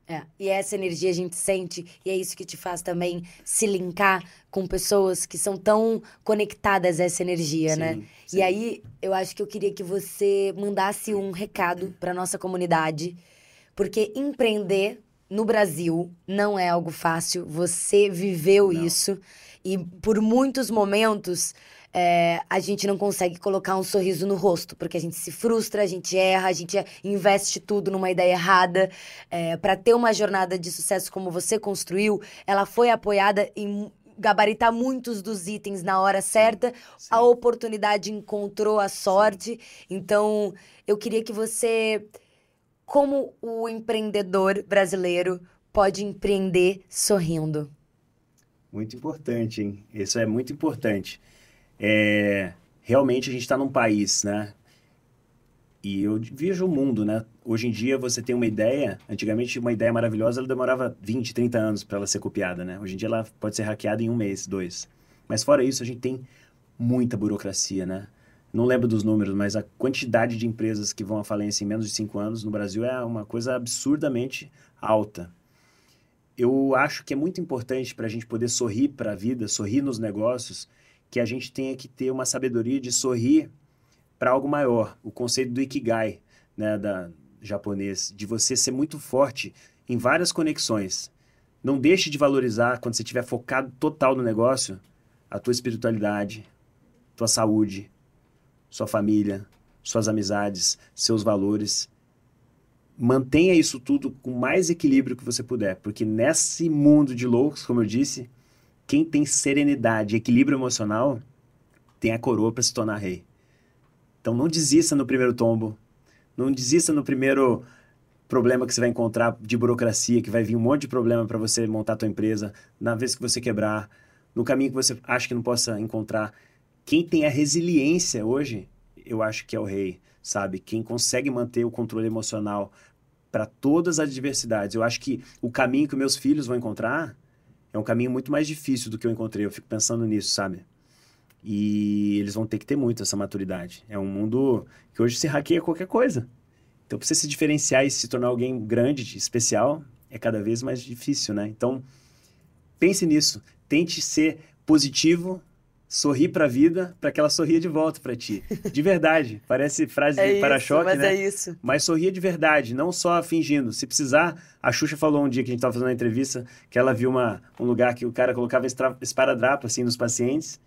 É, e essa energia a gente sente, e é isso que te faz também se linkar com pessoas que são tão conectadas a essa energia, né? sim, né? Sim. E aí, eu acho que eu queria que você mandasse um recado para nossa comunidade, porque empreender no Brasil não é algo fácil. Você viveu não. isso e por muitos momentos é, a gente não consegue colocar um sorriso no rosto, porque a gente se frustra, a gente erra, a gente investe tudo numa ideia errada. É, para ter uma jornada de sucesso como você construiu, ela foi apoiada em gabaritar muitos dos itens na hora certa, sim, sim. a oportunidade encontrou a sorte. Então, eu queria que você como o empreendedor brasileiro pode empreender sorrindo? Muito importante, hein? Isso é muito importante. É, realmente a gente está num país, né? E eu vejo o mundo, né? Hoje em dia você tem uma ideia, antigamente uma ideia maravilhosa, ela demorava 20, 30 anos para ela ser copiada, né? Hoje em dia ela pode ser hackeada em um mês, dois. Mas fora isso, a gente tem muita burocracia, né? não lembro dos números, mas a quantidade de empresas que vão à falência em menos de cinco anos no Brasil é uma coisa absurdamente alta. Eu acho que é muito importante para a gente poder sorrir para a vida, sorrir nos negócios, que a gente tenha que ter uma sabedoria de sorrir para algo maior. O conceito do Ikigai, né, da japonês, de você ser muito forte em várias conexões. Não deixe de valorizar, quando você estiver focado total no negócio, a tua espiritualidade, tua saúde, sua família, suas amizades, seus valores. Mantenha isso tudo com mais equilíbrio que você puder, porque nesse mundo de loucos, como eu disse, quem tem serenidade equilíbrio emocional tem a coroa para se tornar rei. Então não desista no primeiro tombo, não desista no primeiro problema que você vai encontrar de burocracia, que vai vir um monte de problema para você montar a tua empresa, na vez que você quebrar, no caminho que você acha que não possa encontrar quem tem a resiliência hoje, eu acho que é o rei, sabe? Quem consegue manter o controle emocional para todas as adversidades. Eu acho que o caminho que meus filhos vão encontrar é um caminho muito mais difícil do que eu encontrei. Eu fico pensando nisso, sabe? E eles vão ter que ter muito essa maturidade. É um mundo que hoje se hackeia qualquer coisa. Então, para você se diferenciar e se tornar alguém grande, especial, é cada vez mais difícil, né? Então, pense nisso. Tente ser positivo sorrir para a vida para que ela sorria de volta para ti. De verdade. Parece frase é de para-choque, mas né? é isso. Mas sorria de verdade, não só fingindo. Se precisar, a Xuxa falou um dia que a gente estava fazendo uma entrevista que ela viu uma, um lugar que o cara colocava esparadrapo assim nos pacientes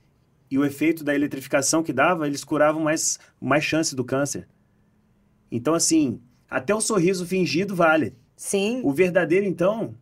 e o efeito da eletrificação que dava, eles curavam mais, mais chance do câncer. Então, assim, até o sorriso fingido vale. Sim. O verdadeiro, então,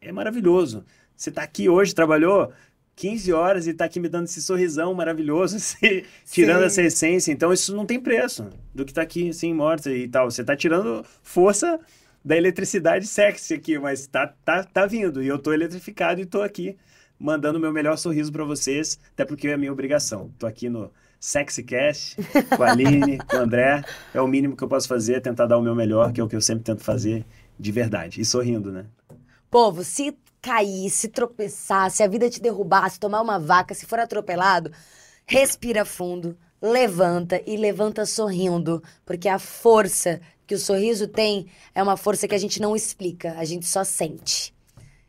é maravilhoso. Você está aqui hoje, trabalhou 15 horas e tá aqui me dando esse sorrisão maravilhoso, tirando essa essência. Então, isso não tem preço do que tá aqui, assim, morta e tal. Você tá tirando força da eletricidade sexy aqui, mas tá, tá, tá vindo. E eu tô eletrificado e tô aqui mandando o meu melhor sorriso para vocês, até porque é a minha obrigação. Tô aqui no Sexy Cash, com a Aline, com o André. É o mínimo que eu posso fazer, é tentar dar o meu melhor, que é o que eu sempre tento fazer de verdade. E sorrindo, né? Povo, se cair, se tropeçar, se a vida te derrubar, se tomar uma vaca, se for atropelado, respira fundo, levanta e levanta sorrindo, porque a força que o sorriso tem é uma força que a gente não explica, a gente só sente.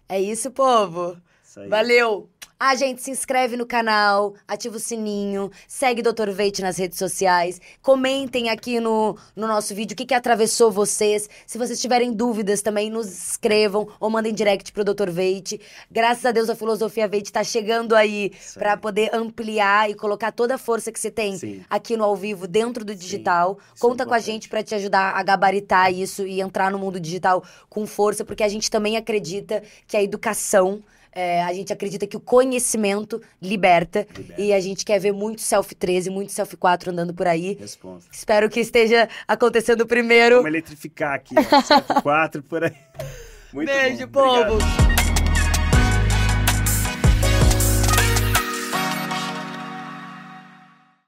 É isso, povo. Isso. Valeu! Ah, gente, se inscreve no canal, ativa o sininho, segue Dr. Veite nas redes sociais, comentem aqui no, no nosso vídeo o que, que atravessou vocês. Se vocês tiverem dúvidas também, nos escrevam ou mandem direct pro Dr. Veite. Graças a Deus a Filosofia Veite tá chegando aí para poder ampliar e colocar toda a força que você tem Sim. aqui no ao vivo, dentro do digital. isso é Conta com a gente para te ajudar a gabaritar isso e entrar no mundo digital com força, porque a gente também acredita que a educação, é, a gente acredita que o conhecimento liberta, Liberta. e a gente quer ver muito Selfie 13, muito Selfie 4 andando por aí. Responsa. Espero que esteja acontecendo primeiro. Vamos eletrificar aqui, ó. 4 por aí. Muito Beijo, bom. Obrigado. povo!